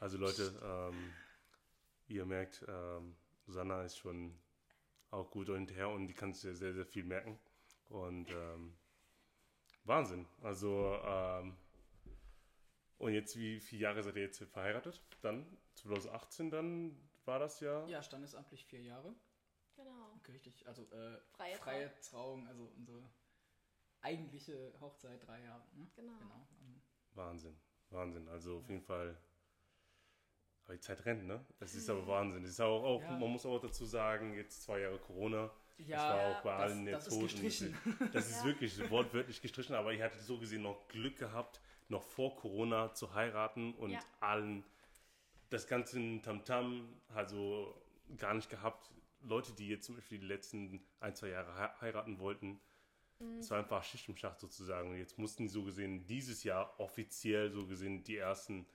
also Leute, ähm, ihr merkt, ähm, Susanna ist schon auch gut und her und die kann sich sehr, sehr viel merken. Und ähm, Wahnsinn. Also, ähm, und jetzt, wie viele Jahre seid ihr jetzt verheiratet? Dann 2018, dann war das ja. Ja, standesamtlich vier Jahre. Genau. Kirchlich, also äh, Freie freie Trauung, also unsere eigentliche Hochzeit drei Jahre. Ne? Genau. Genau. ähm, Wahnsinn, Wahnsinn. Also auf jeden Fall. Aber die Zeit rennt, ne? Das ist aber Wahnsinn. Das ist auch, auch Ja. man muss auch dazu sagen, jetzt zwei Jahre Corona. Ja, das war auch bei das- allen das jetzt ist tot. und gestrichen. Das, das ist Ja. wirklich wortwörtlich gestrichen, aber ihr hattet so gesehen noch Glück gehabt, noch vor Corona zu heiraten und Ja. allen das ganze Tamtam also gar nicht gehabt. Leute, die jetzt zum Beispiel die letzten ein, zwei Jahre he- heiraten wollten, Mhm. es war einfach Schicht im Schacht sozusagen. Und jetzt mussten die so gesehen dieses Jahr offiziell so gesehen die ersten,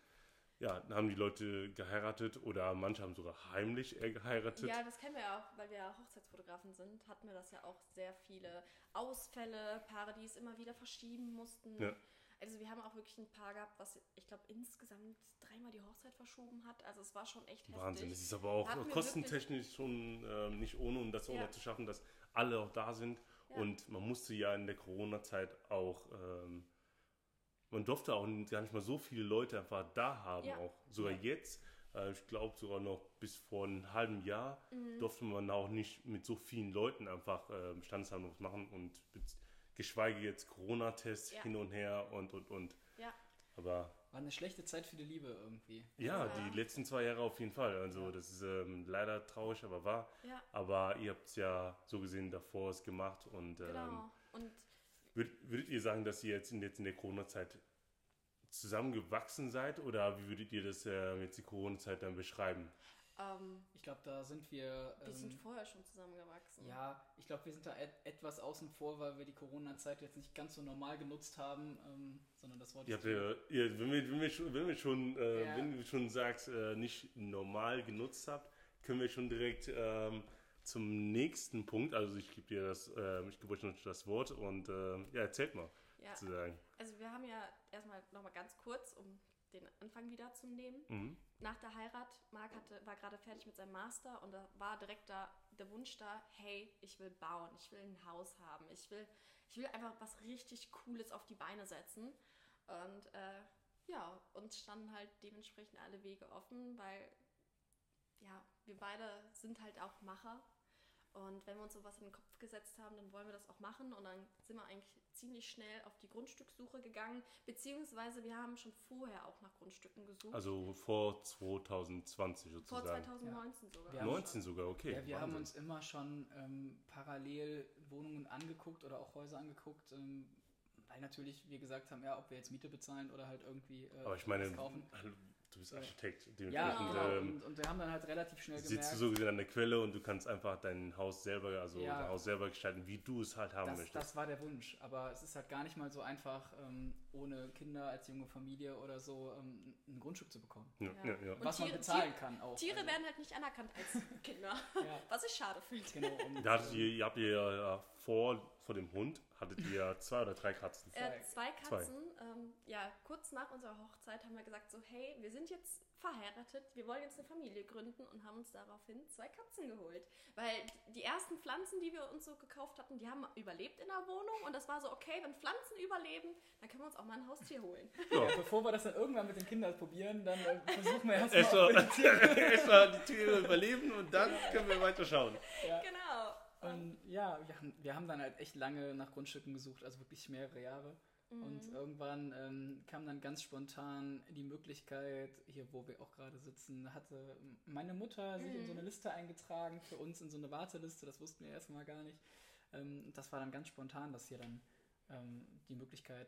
ja, haben die Leute geheiratet oder manche haben sogar heimlich geheiratet. Ja, das kennen wir ja auch, weil wir ja Hochzeitsfotografen sind, hatten wir das ja auch sehr viele Ausfälle, Paare, die es immer wieder verschieben mussten. Ja. Also wir haben auch wirklich ein Paar gehabt, was ich glaube insgesamt dreimal die Hochzeit verschoben hat. Also es war schon echt heftig. Wahnsinn. Es ist aber auch kostentechnisch schon ähm, nicht ohne, um das auch Ja. noch zu schaffen, dass alle auch da sind. Ja. Und man musste ja in der Corona-Zeit auch, ähm, man durfte auch gar nicht mal so viele Leute einfach da haben. Ja. Auch sogar jetzt, äh, ich glaube sogar noch bis vor einem halben Jahr, Mhm. durfte man auch nicht mit so vielen Leuten einfach ähm, Standeshandlung machen und geschweige jetzt Corona-Tests Ja. hin und her und und und. Ja. Aber War eine schlechte Zeit für die Liebe irgendwie. ja, Ja. die letzten zwei Jahre auf jeden Fall. Also Ja. das ist ähm, leider traurig, aber wahr. Ja, Aber ihr habt es ja so gesehen davor es gemacht und ähm, genau. Und würd, würdet ihr sagen, dass ihr jetzt in, jetzt in der Corona-Zeit zusammengewachsen seid oder wie würdet ihr das äh, jetzt die Corona-Zeit dann beschreiben? Ähm, Ich glaube, da sind wir. wir sind ähm, vorher schon zusammengewachsen. Ja, ich glaube, wir sind da et etwas außen vor, weil wir die Corona-Zeit jetzt nicht ganz so normal genutzt haben, ähm, sondern das Ihr ich. habt ja, wenn, wir, wenn, wir schon, wenn wir schon, äh, Ja. wenn du schon sagst, äh, nicht normal genutzt habt, können wir schon direkt ähm, zum nächsten Punkt. Also ich gebe dir das, äh, ich gebe euch noch das Wort und äh, ja, erzählt mal Ja, sozusagen. also wir haben ja erstmal nochmal ganz kurz, um den Anfang wieder zu nehmen. Mhm. Nach der Heirat, Marc hatte, war gerade fertig mit seinem Master und da war direkt da der Wunsch da, hey, ich will bauen, ich will ein Haus haben, ich will, ich will einfach was richtig Cooles auf die Beine setzen. Und äh, ja, uns standen halt dementsprechend alle Wege offen, weil ja, wir beide sind halt auch Macher. Und wenn wir uns sowas in den Kopf gesetzt haben, dann wollen wir das auch machen. Und dann sind wir eigentlich ziemlich schnell auf die Grundstückssuche gegangen. Beziehungsweise wir haben schon vorher auch nach Grundstücken gesucht. Also vor 2020 Vor sozusagen. 2019 sogar. Wir haben 19 sogar, okay. ja, wir haben Wahnsinn. uns immer schon ähm, parallel Wohnungen angeguckt oder auch Häuser angeguckt, ähm, weil natürlich wir gesagt haben, ja, ob wir jetzt Miete bezahlen oder halt irgendwie äh, Aber ich meine, kaufen. Du bist Ja. Architekt. Ja, Dementsprechend genau. ähm, Und, und wir haben dann halt relativ schnell gemerkt, sitzt du so gesehen an der Quelle und du kannst einfach dein Haus selber, also Ja. dein Haus selber gestalten, wie du es halt haben das, möchtest. das war der Wunsch. Aber es ist halt gar nicht mal so einfach, ähm, ohne Kinder als junge Familie oder so ähm, ein Grundstück zu bekommen. ja, Ja. ja, ja. Und was man Tiere- bezahlen kann auch. Tiere Also, werden halt nicht anerkannt als Kinder. ja, Was ich schade finde. genau. Und, Da hattet ähm, ihr, ihr habt ihr ja vor, vor dem Hund hattet ihr zwei oder drei Katzen. Äh, zwei Katzen. Ähm, ja, kurz nach unserer Hochzeit haben wir gesagt so, hey, wir sind jetzt verheiratet, wir wollen jetzt eine Familie gründen und haben uns daraufhin zwei Katzen geholt. Weil die ersten Pflanzen, die wir uns so gekauft hatten, die haben überlebt in der Wohnung und das war so, okay, wenn Pflanzen überleben, dann können wir uns auch mal ein Haustier holen. Ja. Ja, bevor wir das dann irgendwann mit den Kindern probieren, dann äh, versuchen wir erstmal erst die Tiere überleben und dann können wir weiter schauen. Ja. Genau. Und ja, wir haben, wir haben dann halt echt lange nach Grundstücken gesucht, also wirklich mehrere Jahre. Mhm. Und irgendwann ähm, kam dann ganz spontan die Möglichkeit, hier wo wir auch gerade sitzen, hatte meine Mutter sich mhm. in so eine mhm. Liste eingetragen für uns in so eine Warteliste, das wussten wir erstmal gar nicht. Ähm, das war dann ganz spontan, dass hier dann ähm, die Möglichkeit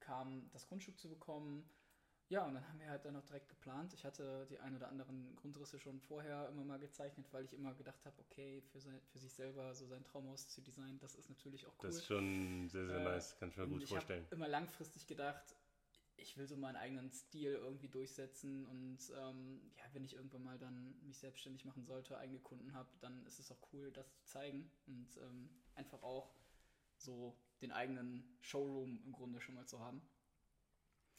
kam, das Grundstück zu bekommen. Ja, und dann haben wir halt dann noch direkt geplant. Ich hatte die ein oder anderen Grundrisse schon vorher immer mal gezeichnet, weil ich immer gedacht habe, okay, für, sein, für sich selber so sein Traumhaus zu designen, das ist natürlich auch cool. Das ist schon sehr, sehr äh, nice, kann ich mir gut ich vorstellen. Ich habe immer langfristig gedacht, ich will so meinen eigenen Stil irgendwie durchsetzen und ähm, ja, wenn ich irgendwann mal dann mich selbstständig machen sollte, eigene Kunden habe, dann ist es auch cool, das zu zeigen und ähm, einfach auch so den eigenen Showroom im Grunde schon mal zu haben.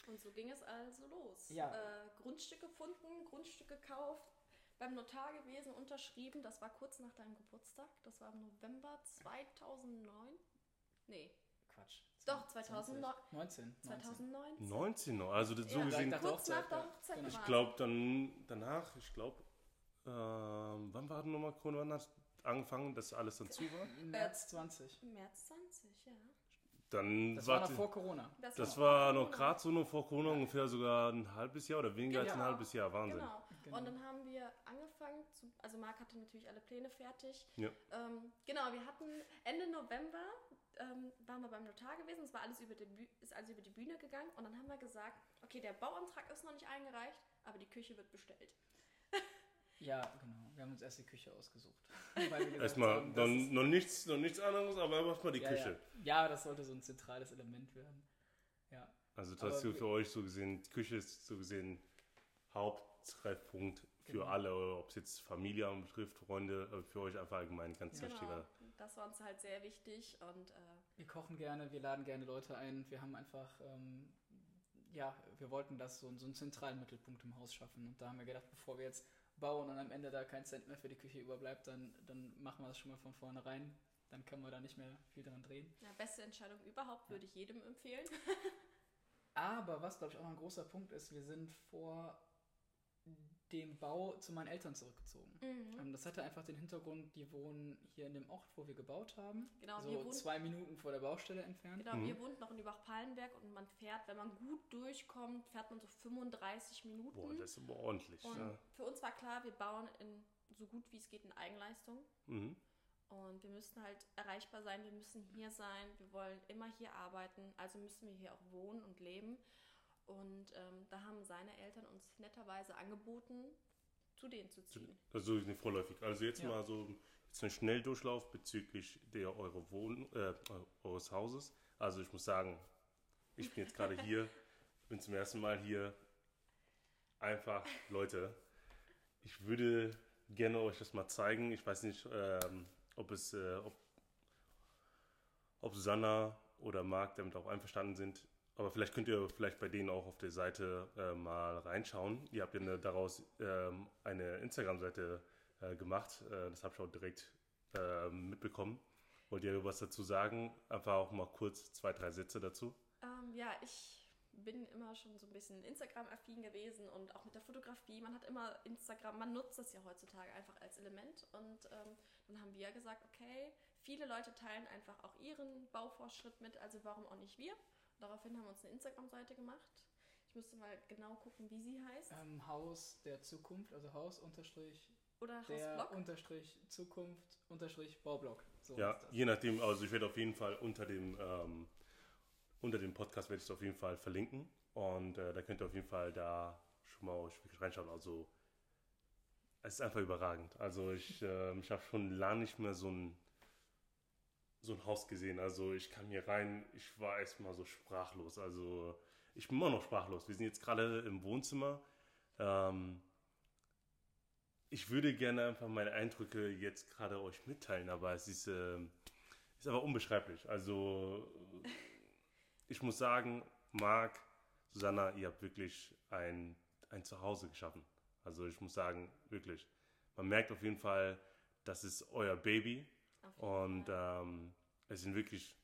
Und so ging es also los. Ja. Äh, Grundstück gefunden, Grundstück gekauft, beim Notar gewesen, unterschrieben. Das war kurz nach deinem Geburtstag. Das war im November 2009. Nee. Quatsch. Doch, 2009. 19. 2019. 19 noch. Also das so ja, gesehen. Kurz nach der Hochzeit. Ich glaube dann danach, ich glaube, ähm, wann war denn nochmal Corona? Wann hat angefangen, dass alles dann zu war? März 20. März 20, ja. Dann das war noch vor Corona. Das, das war, noch gerade so noch vor Corona, ungefähr sogar ein halbes Jahr oder weniger genau. als ein halbes Jahr. Wahnsinn. Genau. genau. Und dann haben wir angefangen, zu, also Marc hatte natürlich alle Pläne fertig. Ja. Ähm, genau, wir hatten Ende November ähm, waren wir beim Notar gewesen, es war alles über die, ist alles über die Bühne gegangen und dann haben wir gesagt, okay, der Bauantrag ist noch nicht eingereicht, aber die Küche wird bestellt. Ja, genau. Wir haben uns erst die Küche ausgesucht. Erstmal noch, noch, nichts, noch nichts anderes, aber erstmal die ja, Küche. Ja. ja. das sollte so ein zentrales Element werden. Ja. Also das für euch so gesehen, die Küche ist so gesehen Haupttreffpunkt für genau. alle, ob es jetzt Familie betrifft, Freunde, für euch einfach allgemein ganz genau. wichtiger. Das war uns halt sehr wichtig und äh wir kochen gerne, wir laden gerne Leute ein, wir haben einfach ähm, ja, wir wollten das so, so einen zentralen Mittelpunkt im Haus schaffen und da haben wir gedacht, bevor wir jetzt bauen und am Ende da kein Cent mehr für die Küche überbleibt, dann, dann machen wir das schon mal von vornherein. Dann können wir da nicht mehr viel dran drehen. Ja, beste Entscheidung überhaupt, würde ich jedem empfehlen. Aber was, glaube ich, auch noch ein großer Punkt ist, wir sind vor dem Bau zu meinen Eltern zurückgezogen. Mhm. Ähm, das hatte einfach den Hintergrund, die wohnen hier in dem Ort, wo wir gebaut haben. Genau, so wohnen, zwei Minuten vor der Baustelle entfernt. Genau, mhm. wir wohnen noch in Übach-Palenberg und man fährt, wenn man gut durchkommt, fährt man so 35 Minuten. Boah, das ist aber ordentlich. Und ja. für uns war klar, wir bauen in so gut wie es geht in Eigenleistung. Mhm. Und wir müssen halt erreichbar sein, wir müssen hier sein, wir wollen immer hier arbeiten, also müssen wir hier auch wohnen und leben. Und ähm, da haben seine Eltern uns netterweise angeboten, zu denen zu ziehen. Also nicht vorläufig. Also jetzt ja. mal so jetzt ein Schnelldurchlauf bezüglich der eure Wohn äh, eures Hauses. Also ich muss sagen, ich bin jetzt gerade hier, bin zum ersten Mal hier. Einfach, Leute, ich würde gerne euch das mal zeigen. Ich weiß nicht, ähm, ob es, äh, ob, ob Susanna oder Marc damit auch einverstanden sind. Aber vielleicht könnt ihr vielleicht bei denen auch auf der Seite äh, mal reinschauen. Ihr habt ja eine, daraus ähm, eine Instagram-Seite äh, gemacht. Äh, das habe ich auch direkt ähm, mitbekommen. Wollt ihr was dazu sagen? Einfach auch mal kurz zwei, drei Sätze dazu. Ähm, ja, ich bin immer schon so ein bisschen Instagram-affin gewesen und auch mit der Fotografie. Man hat immer Instagram, man nutzt das ja heutzutage einfach als Element. Und ähm, dann haben wir gesagt, okay, viele Leute teilen einfach auch ihren Baufortschritt mit, also warum auch nicht wir? Daraufhin haben wir uns eine Instagram-Seite gemacht. Ich müsste mal genau gucken, wie sie heißt. Ähm, Haus der Zukunft, also Haus unterstrich oder der unterstrich Zukunft unterstrich Baublock. So ja, je nachdem, also ich werde auf jeden Fall unter dem ähm, unter dem Podcast werde ich es auf jeden Fall verlinken und äh, da könnt ihr auf jeden Fall da schon mal reinschauen. Also es ist einfach überragend. Also ich, äh, ich habe schon lange nicht mehr so ein so ein Haus gesehen. Also ich kam hier rein, ich war erstmal so sprachlos. Also ich bin immer noch sprachlos. Wir sind jetzt gerade im Wohnzimmer. Ähm, ich würde gerne einfach meine Eindrücke jetzt gerade euch mitteilen, aber es ist, äh, ist aber unbeschreiblich. Also ich muss sagen, Marc, Susanna, ihr habt wirklich ein, ein Zuhause geschaffen. Also ich muss sagen, wirklich. Man merkt auf jeden Fall, das ist euer Baby. Und ähm, es sind wirklich,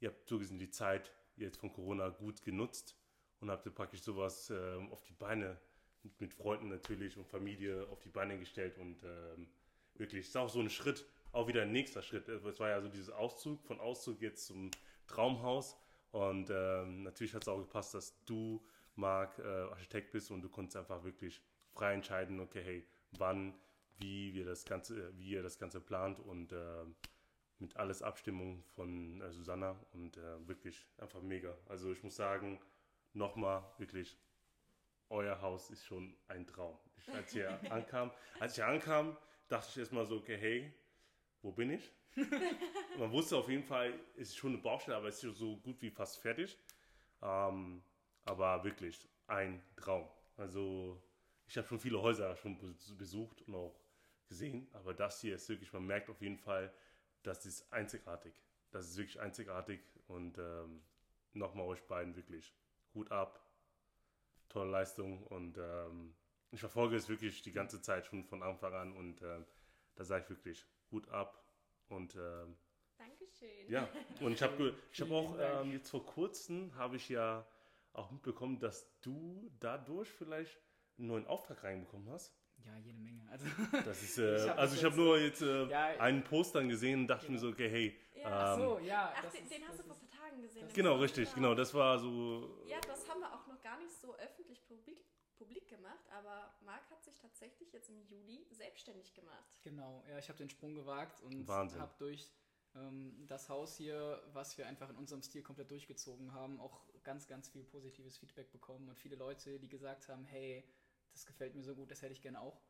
ihr habt zugesehen die Zeit jetzt von Corona gut genutzt und habt ihr praktisch sowas ähm, auf die Beine, mit, mit, Freunden natürlich und Familie auf die Beine gestellt und ähm, wirklich, ist auch so ein Schritt, auch wieder ein nächster Schritt. Es war ja so dieses Auszug, von Auszug jetzt zum Traumhaus und ähm, natürlich hat es auch gepasst, dass du, Marc, äh, Architekt bist und du konntest einfach wirklich frei entscheiden, okay, hey, wann, wie wir das Ganze, wie ihr das Ganze plant und äh, mit alles Abstimmung von äh, Susanna und äh, wirklich einfach mega. Also ich muss sagen, nochmal wirklich, euer Haus ist schon ein Traum. Ich, als ich ankam, als ich ankam, dachte ich erstmal so, okay, hey, wo bin ich? Man wusste auf jeden Fall, es ist schon eine Baustelle, aber es ist so gut wie fast fertig. Ähm, aber wirklich ein Traum. Also ich habe schon viele Häuser schon besucht und auch gesehen, aber das hier ist wirklich, man merkt auf jeden Fall, das ist einzigartig. Das ist wirklich einzigartig und ähm, nochmal euch beiden wirklich Hut ab, tolle Leistung und ähm, ich verfolge es wirklich die ganze Zeit schon von Anfang an und ähm, da sage ich wirklich Hut ab und ähm, Dankeschön. Ja, und ich habe ich hab auch ähm, jetzt vor kurzem habe ich ja auch mitbekommen, dass du dadurch vielleicht einen neuen Auftrag reinbekommen hast. Ja, jede Menge. Also, das ist, äh, ich also ich habe nur jetzt äh, ja, einen Post dann gesehen und dachte genau. mir so, okay, hey. Ja. Ähm, Ach so, ja. Ach, den, den hast du vor ein paar Tagen gesehen. Genau, richtig, genau. genau. Das war so. Ja, das haben wir auch noch gar nicht so öffentlich publik, publik gemacht, aber Marc hat sich tatsächlich jetzt im Juli selbstständig gemacht. Genau, ja, ich habe den Sprung gewagt und habe durch ähm, das Haus hier, was wir einfach in unserem Stil komplett durchgezogen haben, auch ganz, ganz viel positives Feedback bekommen und viele Leute, die gesagt haben, hey, das gefällt mir so gut, das hätte ich gerne auch.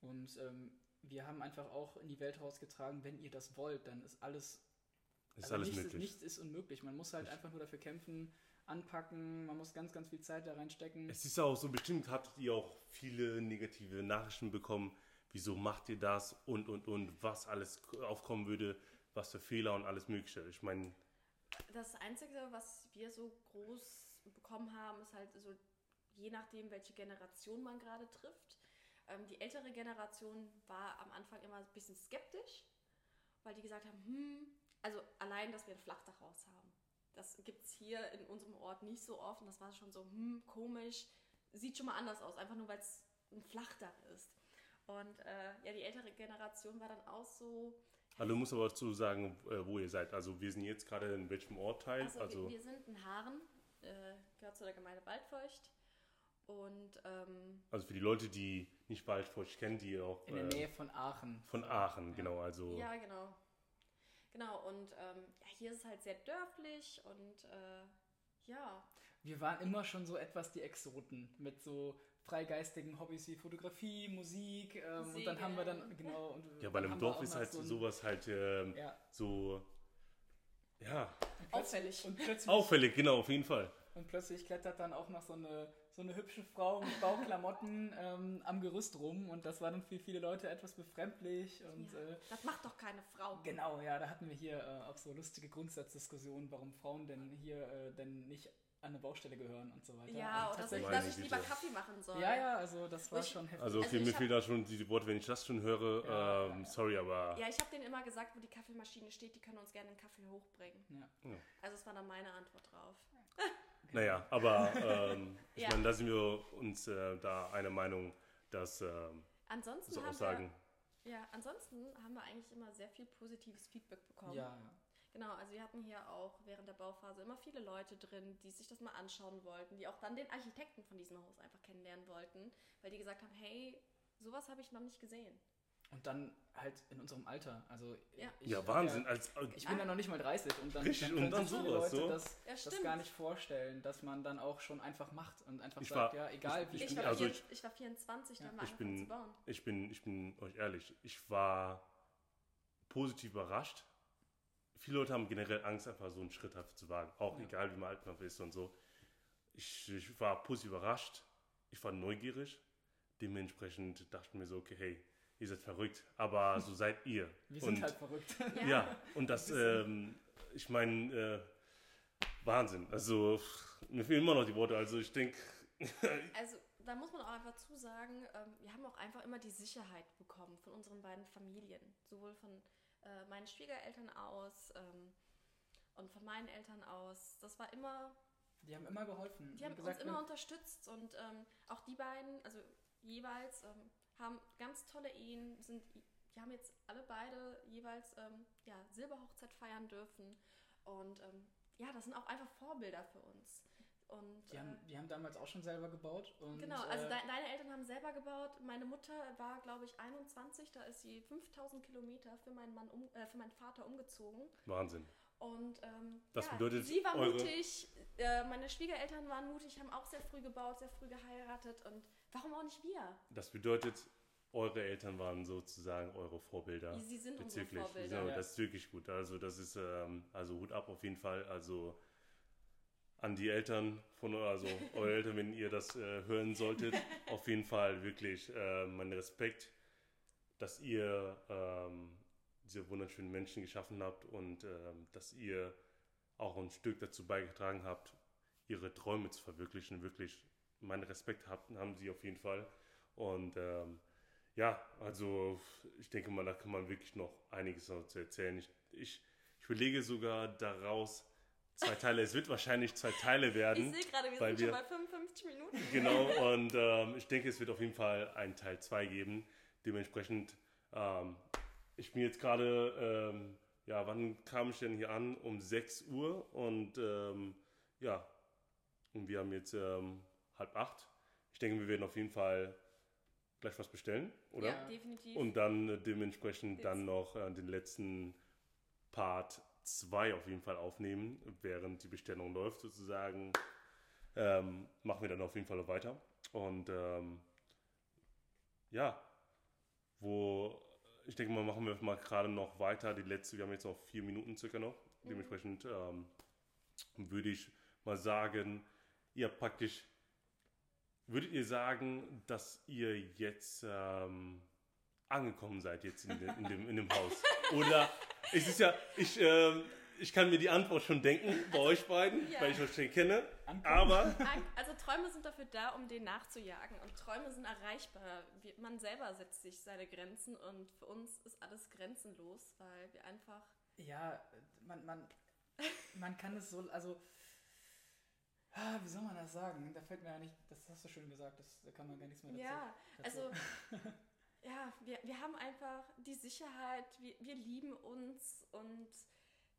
Und ähm, wir haben einfach auch in die Welt rausgetragen, wenn ihr das wollt, dann ist alles, ist also alles nichts, möglich. nichts ist unmöglich. Man muss halt ich einfach nur dafür kämpfen, anpacken, man muss ganz, ganz viel Zeit da reinstecken. Es ist auch so, bestimmt habt ihr auch viele negative Nachrichten bekommen, wieso macht ihr das und, und, und, was alles aufkommen würde, was für Fehler und alles Mögliche. Ich meine... Das Einzige, was wir so groß bekommen haben, ist halt so je nachdem, welche Generation man gerade trifft. Ähm, die ältere Generation war am Anfang immer ein bisschen skeptisch, weil die gesagt haben, hm, also allein, dass wir ein Flachdachhaus haben. Das gibt es hier in unserem Ort nicht so oft. Und das war schon so, hm, komisch. Sieht schon mal anders aus, einfach nur weil es ein Flachdach ist. Und äh, ja, die ältere Generation war dann auch so. Also du musst aber dazu sagen, äh, wo ihr seid. Also wir sind jetzt gerade in welchem Ortteil? Also, also wir, wir, sind in Haaren, äh, gehört zu der Gemeinde Waldfeucht. Und, ähm, also für die Leute, die nicht Waldfeucht kennen, die auch. In der Nähe von Aachen. Von Aachen, genau. Also ja, genau. Genau, und ähm, ja, hier ist es halt sehr dörflich und äh, ja. Wir waren immer schon so etwas die Exoten mit so freigeistigen Hobbys wie Fotografie, Musik ähm, und dann haben wir dann, genau. Und ja, bei einem Dorf ist halt so sowas halt ähm, ja. so. Ja. Auffällig. Und plötzlich, Auffällig, genau, auf jeden Fall. Und plötzlich klettert dann auch noch so eine so eine hübsche Frau mit Bauklamotten ähm, am Gerüst rum und das war dann für viele Leute etwas befremdlich. Und, ja, äh, das macht doch keine Frau. Genau, ja, da hatten wir hier äh, auch so lustige Grundsatzdiskussionen, warum Frauen denn hier äh, denn nicht an eine Baustelle gehören und so weiter. Ja, oder so, dass ich lieber Kaffee machen soll. Ja, ja, also das war ich, schon heftig. Also, also mir fehlt da schon diese Worte, wenn ich das schon höre, ja, ähm, ja, ja. sorry, aber... Ja, ich habe denen immer gesagt, wo die Kaffeemaschine steht, die können uns gerne einen Kaffee hochbringen. Also das war dann meine Antwort drauf. Naja, aber ähm, ich ja. meine, da sind wir uns äh, da einer Meinung, dass ähm, ansonsten so haben. Wir, ja, ansonsten haben wir eigentlich immer sehr viel positives Feedback bekommen. Ja, ja. Genau, also wir hatten hier auch während der Bauphase immer viele Leute drin, die sich das mal anschauen wollten, die auch dann den Architekten von diesem Haus einfach kennenlernen wollten, weil die gesagt haben, hey, sowas habe ich noch nicht gesehen. Und dann halt in unserem Alter. Also ja, ich, ja Wahnsinn. Ja, als, ich bin ja noch nicht mal 30 und dann, Richtig, dann können und dann sich viele Leute so? das, ja, das, gar nicht vorstellen, dass man dann auch schon einfach macht und einfach ich sagt, war, ja, egal ich, wie ich, war, also ich, ich war 24, da ja. haben wir ich bin, zu bauen. Ich bin, ich bin euch ehrlich, ich war positiv überrascht. Viele Leute haben generell Angst, einfach so einen Schritt zu wagen. Auch ja. egal, wie man alt man ist und so. Ich, ich war positiv überrascht. Ich war neugierig. Dementsprechend dachte ich mir so, okay, hey, ihr seid verrückt, aber so seid ihr. Wir sind und, halt verrückt. Ja, ja und das, ähm, ich meine, äh, Wahnsinn. Also, mir fehlen immer noch die Worte. Also, ich denke. also, da muss man auch einfach zu sagen, ähm, wir haben auch einfach immer die Sicherheit bekommen von unseren beiden Familien. Sowohl von äh, meinen Schwiegereltern aus ähm, und von meinen Eltern aus. Das war immer. Die haben immer geholfen. Die haben gesagt, uns immer unterstützt und ähm, auch die beiden, also jeweils, ähm, haben ganz tolle Ehen, sind, die haben jetzt alle beide jeweils ähm, ja, Silberhochzeit feiern dürfen. Und ähm, ja, das sind auch einfach Vorbilder für uns. Und, die, haben, äh, die haben damals auch schon selber gebaut. Und, genau, also äh, de deine Eltern haben selber gebaut. Meine Mutter war, glaube ich, 21. Da ist sie 5000 Kilometer für meinen, Mann um, äh, für meinen Vater umgezogen. Wahnsinn. Und ähm, das ja, bedeutet, sie war mutig, äh, meine Schwiegereltern waren mutig, haben auch sehr früh gebaut, sehr früh geheiratet. Und warum auch nicht wir? Das bedeutet, eure Eltern waren sozusagen eure Vorbilder. Sie sind bezüglich. unsere Vorbilder. Ja, das ist wirklich gut. Also das ist ähm, also Hut ab auf jeden Fall. Also an die Eltern von also eure Eltern, wenn ihr das äh, hören solltet, auf jeden Fall wirklich äh, mein Respekt, dass ihr ähm, diese wunderschönen Menschen geschaffen habt und ähm, dass ihr auch ein Stück dazu beigetragen habt, ihre Träume zu verwirklichen. Wirklich, meinen Respekt haben sie auf jeden Fall. Und ähm, ja, also ich denke mal, da kann man wirklich noch einiges noch zu erzählen. Ich, ich, ich überlege sogar daraus zwei Teile. es wird wahrscheinlich zwei Teile werden. Ich sehe gerade, wir sind wir, schon bei 55 Minuten. Genau, und ähm, ich denke, es wird auf jeden Fall einen Teil 2 geben. Dementsprechend, ähm, ich bin jetzt gerade, ähm, ja, wann kam ich denn hier an? Um 6 Uhr und ähm, ja, und wir haben jetzt ähm, halb acht. Ich denke, wir werden auf jeden Fall gleich was bestellen, oder? Ja, definitiv. Und dann äh, dementsprechend Jetzt. dann noch äh, den letzten Part 2 auf jeden Fall aufnehmen, während die Bestellung läuft sozusagen. Ähm, machen wir dann auf jeden Fall noch weiter. Und ähm, ja, wo ich denke mal, machen wir mal gerade noch weiter. Die letzte, wir haben jetzt noch vier Minuten circa noch. Mhm. Dementsprechend ähm, würde ich mal sagen, ihr habt praktisch Würdet ihr sagen, dass ihr jetzt ähm, angekommen seid jetzt in, de, in, dem, in dem Haus? Oder es ist ja, ich, ähm, ich kann mir die Antwort schon denken bei also, euch beiden, ja. weil ich euch schon kenne. Aber. Also Träume sind dafür da, um den nachzujagen. Und Träume sind erreichbar. Man selber setzt sich seine Grenzen und für uns ist alles grenzenlos, weil wir einfach. Ja, man, man, man kann es so, also Ah, wie soll man das sagen? Da fällt mir ja nicht, das hast du schön gesagt, das, da kann man gar nichts mehr dazu. Ja, also ja, wir, wir haben einfach die Sicherheit, wir, wir lieben uns und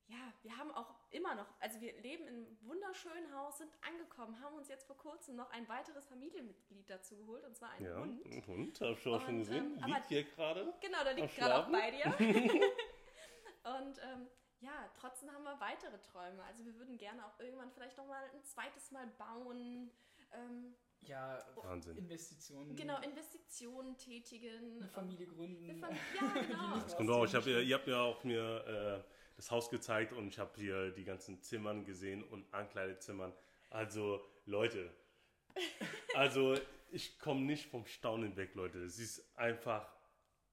ja, wir haben auch immer noch, also wir leben in einem wunderschönen Haus, sind angekommen, haben uns jetzt vor kurzem noch ein weiteres Familienmitglied dazu geholt, und zwar einen ja, Hund. Ein Hund, hab ich schon, schon gesehen, ähm, liegt hier gerade. Genau, der liegt gerade auch bei dir. und ähm, ja, trotzdem haben wir weitere Träume. Also wir würden gerne auch irgendwann vielleicht nochmal ein zweites Mal bauen. Ähm, ja, Wahnsinn. Investitionen. Genau, Investitionen tätigen. Eine Familie gründen. Eine Fam ja, genau. das kommt auch. Ich hab, ihr habt mir auch mir äh, das Haus gezeigt und ich habe hier die ganzen Zimmern gesehen und Ankleidezimmern. Also, Leute, also ich komme nicht vom Staunen weg, Leute. Es ist einfach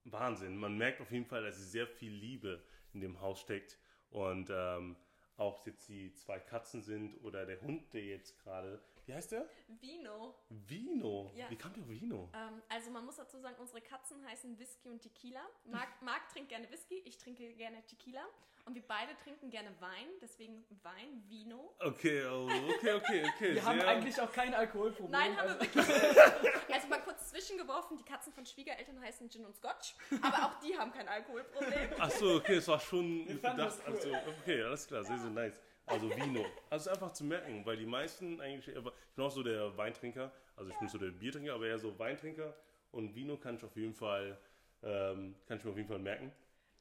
Wahnsinn. Man merkt auf jeden Fall, dass sehr viel Liebe in dem Haus steckt. Und ähm, ob es jetzt die zwei Katzen sind oder der Hund, der jetzt gerade. Wie heißt der? Vino. Vino? Ja. Wie kam der Vino? Ähm, also man muss dazu sagen, unsere Katzen heißen Whisky und Tequila. Marc, Marc trinkt gerne Whisky, ich trinke gerne Tequila. Und wir beide trinken gerne Wein, deswegen Wein, Vino. Okay, oh, okay, okay, okay. Wir haben eigentlich auch kein Alkoholproblem. Nein, haben also. wir wirklich Also mal kurz zwischengeworfen, die Katzen von Schwiegereltern heißen Gin und Scotch, aber auch die haben kein Alkoholproblem. Ach so, okay, es war schon das, cool. also, okay, alles klar, sehr, sehr nice. Also Vino. Also einfach zu merken, weil die meisten eigentlich, ich bin auch so der Weintrinker, also ich bin so der Biertrinker, aber eher so Weintrinker und Vino kann ich auf jeden Fall, ähm, kann ich mir auf jeden Fall merken.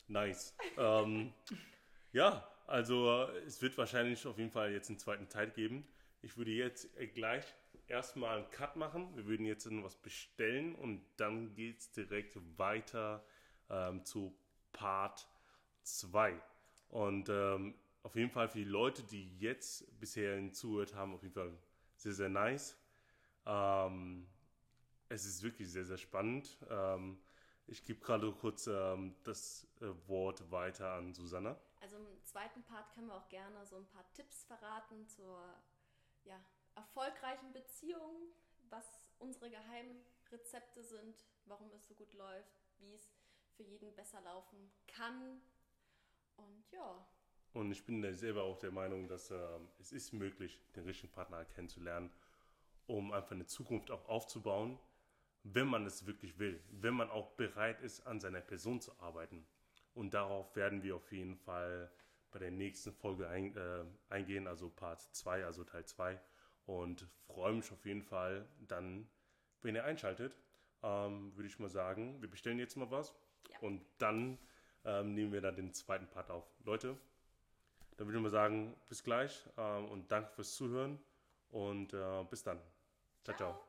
Nice. ähm, ja, also es wird wahrscheinlich auf jeden Fall jetzt einen zweiten Teil geben. Ich würde jetzt gleich erstmal einen Cut machen. Wir würden jetzt noch was bestellen und dann geht es direkt weiter ähm, zu Part 2. Und ähm, auf jeden Fall für die Leute, die jetzt bisher zugehört haben, auf jeden Fall sehr, sehr nice. Ähm, es ist wirklich sehr, sehr spannend. Ähm, ich gebe gerade kurz ähm, das äh, Wort weiter an Susanna. Also im zweiten Part können wir auch gerne so ein paar Tipps verraten zur ja, erfolgreichen Beziehung, was unsere Geheimrezepte sind, warum es so gut läuft, wie es für jeden besser laufen kann. Und ja. Und ich bin selber auch der Meinung, dass äh, es ist möglich, den richtigen Partner kennenzulernen, um einfach eine Zukunft auch aufzubauen, wenn man es wirklich will, wenn man auch bereit ist, an seiner Person zu arbeiten. Und darauf werden wir auf jeden Fall bei der nächsten Folge ein, äh, eingehen, also Part 2, also Teil 2. Und freue mich auf jeden Fall dann, wenn ihr einschaltet, ähm, würde ich mal sagen, wir bestellen jetzt mal was ja. und dann ähm, nehmen wir dann den zweiten Part auf. Leute, dann würde ich mal sagen, bis gleich ähm, und danke fürs Zuhören und äh, bis dann. ciao. ciao. ciao.